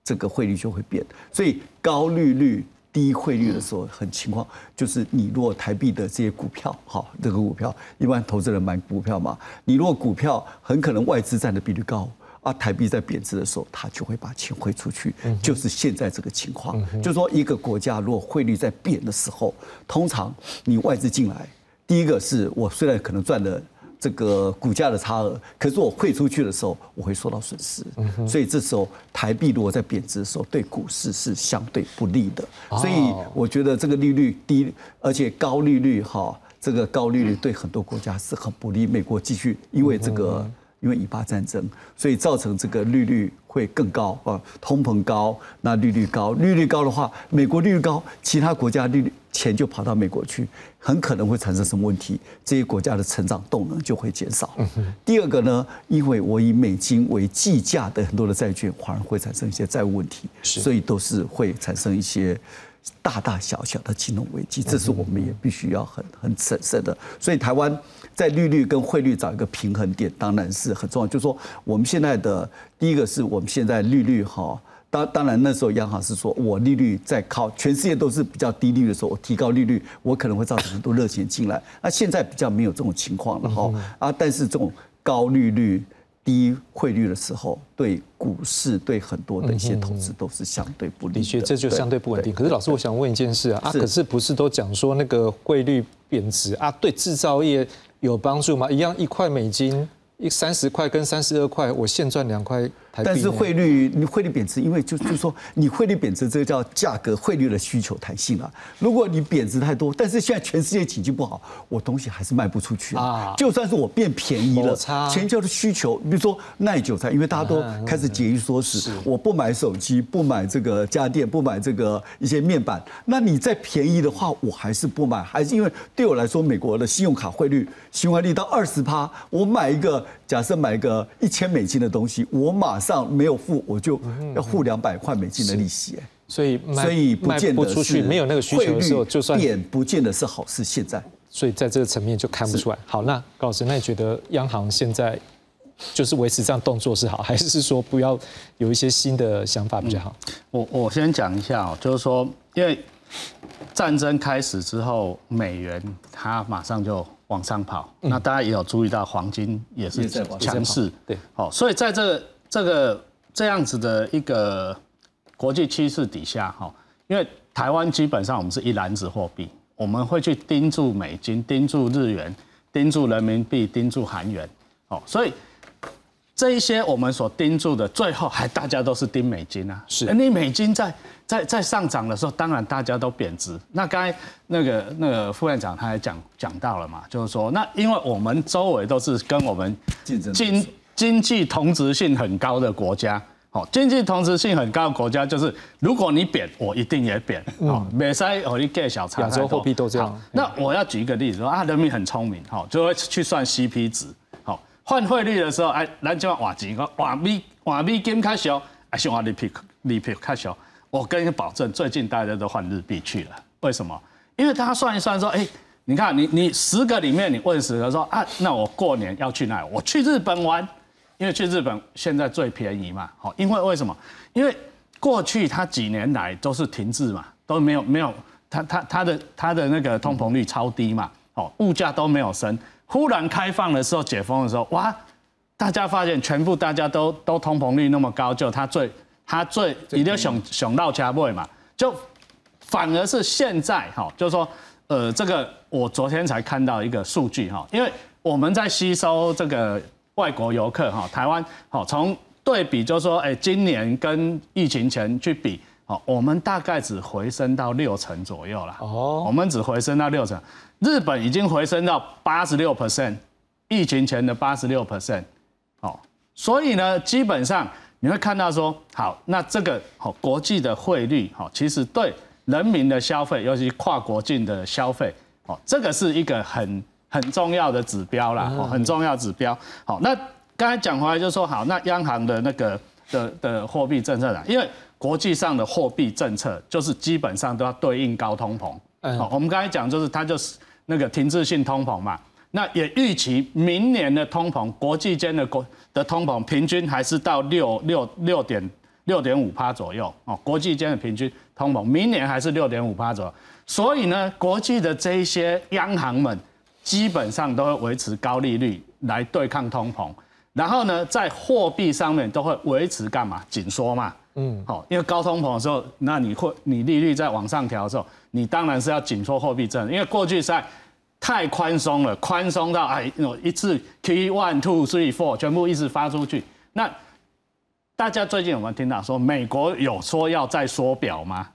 Speaker 6: 这个汇率就会变。所以高利率、低汇率的时候，很情况就是你如果台币的这些股票，哈，这个股票一般投资人买股票嘛，你如果股票很可能外资占的比率高。啊，台币在贬值的时候，它就会把钱汇出去，就是现在这个情况。就是说，一个国家如果汇率在贬的时候，通常你外资进来，第一个是我虽然可能赚了这个股价的差额，可是我汇出去的时候，我会受到损失。所以这时候台币如果在贬值的时候，对股市是相对不利的。所以我觉得这个利率低，而且高利率哈，这个高利率对很多国家是很不利。美国继续因为这个。因为以巴战争，所以造成这个利率会更高啊，通膨高，那利率高，利率高的话，美国利率高，其他国家利率钱就跑到美国去，很可能会产生什么问题？这些国家的成长动能就会减少。第二个呢，因为我以美金为计价的很多的债券，反而会产生一些债务问题，所以都是会产生一些大大小小的金融危机，这是我们也必须要很很审慎的。所以台湾。在利率跟汇率找一个平衡点，当然是很重要。就是说，我们现在的第一个是我们现在利率哈，当当然那时候央行是说我利率在靠全世界都是比较低利率的时候，我提高利率，我可能会造成很多热钱进来。那现在比较没有这种情况了哈啊，但是这种高利率、低汇率的时候，对股市、对很多的一些投资都是相对不利。的
Speaker 1: 确，这就相对不稳定。可是老师，我想问一件事啊，啊，可是不是都讲说那个汇率贬值啊，对制造业？有帮助吗？一样一块美金，一三十块跟三十二块，我现赚两块，
Speaker 6: 但是汇率你汇率贬值，因为就就说你汇率贬值，这个叫价格汇率的需求弹性啊。如果你贬值太多，但是现在全世界经济不好，我东西还是卖不出去啊。就算是我变便宜了，全球的需求，比如说耐久材，因为大家都开始节衣缩食，我不买手机，不买这个家电，不买这个一些面板，那你再便宜的话，我还是不买，还是因为对我来说，美国的信用卡汇率循环率到二十趴，我买一个。假设买一个一千美金的东西，我马上没有付，我就要付两百块美金的利息，哎，
Speaker 1: 所以
Speaker 6: 所以不见得
Speaker 1: 出去没有那个需求的时候，就算
Speaker 6: 贬不见得是好事。现在，
Speaker 1: 所以在这个层面就看不出来。好，那高老师，那你觉得央行现在就是维持这样动作是好，还是说不要有一些新的想法比较好？
Speaker 7: 我我先讲一下哦，就是说，因为战争开始之后，美元它马上就。往上跑，那大家也有注意到黄金也是强势，
Speaker 1: 对，
Speaker 7: 好，所以在这个这个这样子的一个国际趋势底下，哈，因为台湾基本上我们是一篮子货币，我们会去盯住美金、盯住日元、盯住人民币、盯住韩元，哦，所以这一些我们所盯住的，最后还大家都是盯美金啊，
Speaker 1: 是，
Speaker 7: 你美金在。在在上涨的时候，当然大家都贬值。那刚才那个那个副院长他也讲讲到了嘛，就是说，那因为我们周围都是跟我们经经济同质性很高的国家，好，经济同质性很高的国家就是如果你贬，我一定也贬。好，美塞和你盖小差。
Speaker 1: 亚洲货币都这样。
Speaker 7: 那我要举一个例子说啊，人民很聪明，好，就会去算 CP 值。好，换汇率的时候，哎，咱就要换钱，换美换美金开小，还是换日币日币开小？我跟你保证，最近大家都换日币去了。为什么？因为他算一算说，哎，你看你你十个里面你问十个说啊，那我过年要去哪？我去日本玩，因为去日本现在最便宜嘛。好，因为为什么？因为过去他几年来都是停滞嘛，都没有没有，他他他的他的那个通膨率超低嘛。哦，物价都没有升。忽然开放的时候，解封的时候，哇，大家发现全部大家都都通膨率那么高，就他最。他最一定要想想到加倍嘛，就反而是现在哈，就是说，呃，这个我昨天才看到一个数据哈，因为我们在吸收这个外国游客哈，台湾好从对比，就是说，哎，今年跟疫情前去比，好，我们大概只回升到六成左右了。哦，我们只回升到六成，日本已经回升到八十六 percent，疫情前的八十六 percent，哦，所以呢，基本上。你会看到说，好，那这个好国际的汇率，好，其实对人民的消费，尤其跨国境的消费，哦，这个是一个很很重要的指标啦，哦，很重要指标。好，那刚才讲回来就说，好，那央行的那个的的货币政策呢？因为国际上的货币政策就是基本上都要对应高通膨。好，我们刚才讲就是它就是那个停滞性通膨嘛。那也预期明年的通膨，国际间的国的通膨平均还是到六六六点六点五趴左右哦，国际间的平均通膨明年还是六点五趴左右，所以呢，国际的这一些央行们基本上都会维持高利率来对抗通膨，然后呢，在货币上面都会维持干嘛？紧缩嘛，嗯，好，因为高通膨的时候，那你会你利率在往上调的时候，你当然是要紧缩货币政策，因为过去在太宽松了，宽松到哎，一次 Q one two three four 全部一直发出去。那大家最近有没有听到说美国有说要再缩表吗？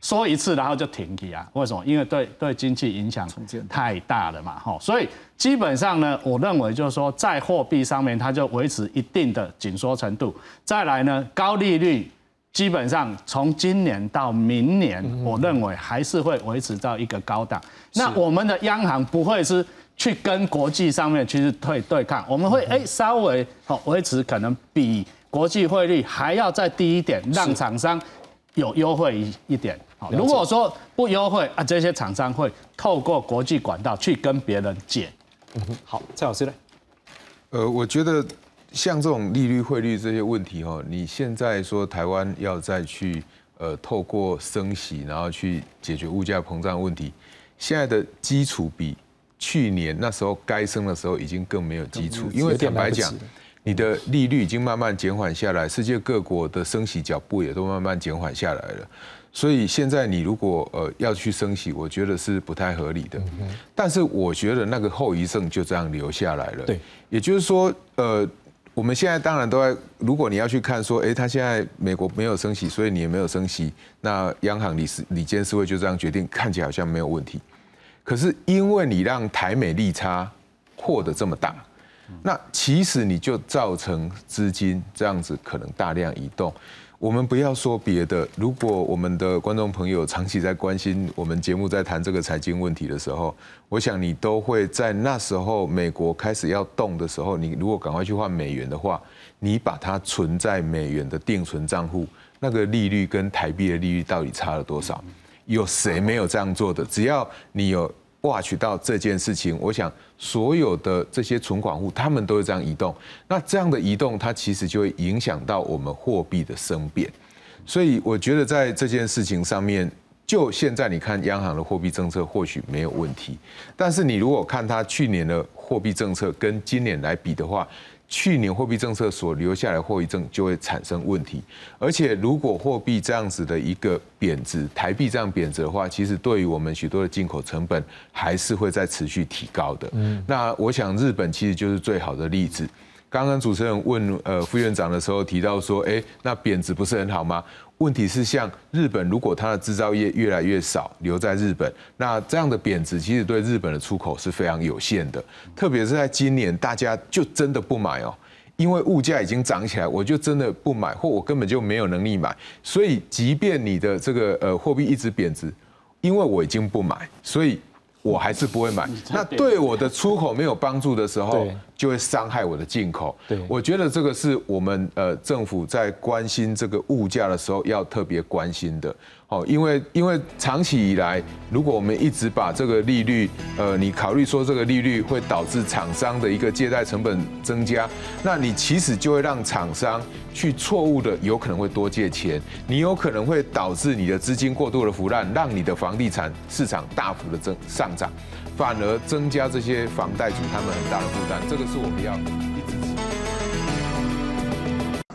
Speaker 7: 说一次然后就停起啊？为什么？因为对对经济影响太大了嘛，吼。所以基本上呢，我认为就是说在货币上面它就维持一定的紧缩程度。再来呢，高利率。基本上从今年到明年，我认为还是会维持到一个高档。那我们的央行不会是去跟国际上面去对对抗，我们会哎稍微好维持，可能比国际汇率还要再低一点，让厂商有优惠一一点。好，如果说不优惠啊，这些厂商会透过国际管道去跟别人借。
Speaker 1: 嗯哼，好，蔡老师呢？
Speaker 8: 呃，我觉得。像这种利率、汇率这些问题，哦，你现在说台湾要再去呃透过升息，然后去解决物价膨胀问题，现在的基础比去年那时候该升的时候已经更没有基础，因为坦白讲，你的利率已经慢慢减缓下来，世界各国的升息脚步也都慢慢减缓下来了，所以现在你如果呃要去升息，我觉得是不太合理的。但是我觉得那个后遗症就这样留下来了。
Speaker 1: 对，
Speaker 8: 也就是说，呃。我们现在当然都在，如果你要去看说，哎，他现在美国没有升息，所以你也没有升息，那央行理事理监事会就这样决定，看起来好像没有问题。可是因为你让台美利差扩得这么大，那其实你就造成资金这样子可能大量移动。我们不要说别的，如果我们的观众朋友长期在关心我们节目在谈这个财经问题的时候，我想你都会在那时候美国开始要动的时候，你如果赶快去换美元的话，你把它存在美元的定存账户，那个利率跟台币的利率到底差了多少？有谁没有这样做的？只要你有。挖取到这件事情，我想所有的这些存款户，他们都是这样移动。那这样的移动，它其实就会影响到我们货币的生变。所以我觉得在这件事情上面，就现在你看央行的货币政策或许没有问题，但是你如果看它去年的货币政策跟今年来比的话，去年货币政策所留下来货币政就会产生问题，而且如果货币这样子的一个贬值，台币这样贬值的话，其实对于我们许多的进口成本还是会在持续提高的。嗯，那我想日本其实就是最好的例子。刚刚主持人问呃副院长的时候提到说，哎，那贬值不是很好吗？问题是像日本，如果它的制造业越来越少留在日本，那这样的贬值其实对日本的出口是非常有限的。特别是在今年，大家就真的不买哦，因为物价已经涨起来，我就真的不买，或我根本就没有能力买。所以，即便你的这个呃货币一直贬值，因为我已经不买，所以我还是不会买。那对我的出口没有帮助的时候。就会伤害我的进口。对，我觉得这个是我们呃政府在关心这个物价的时候要特别关心的。哦，因为因为长期以来，如果我们一直把这个利率，呃，你考虑说这个利率会导致厂商的一个借贷成本增加，那你其实就会让厂商去错误的有可能会多借钱，你有可能会导致你的资金过度的腐烂，让你的房地产市场大幅的增上涨。反而增加这些房贷族他们很大的负担，这个是我们要一直。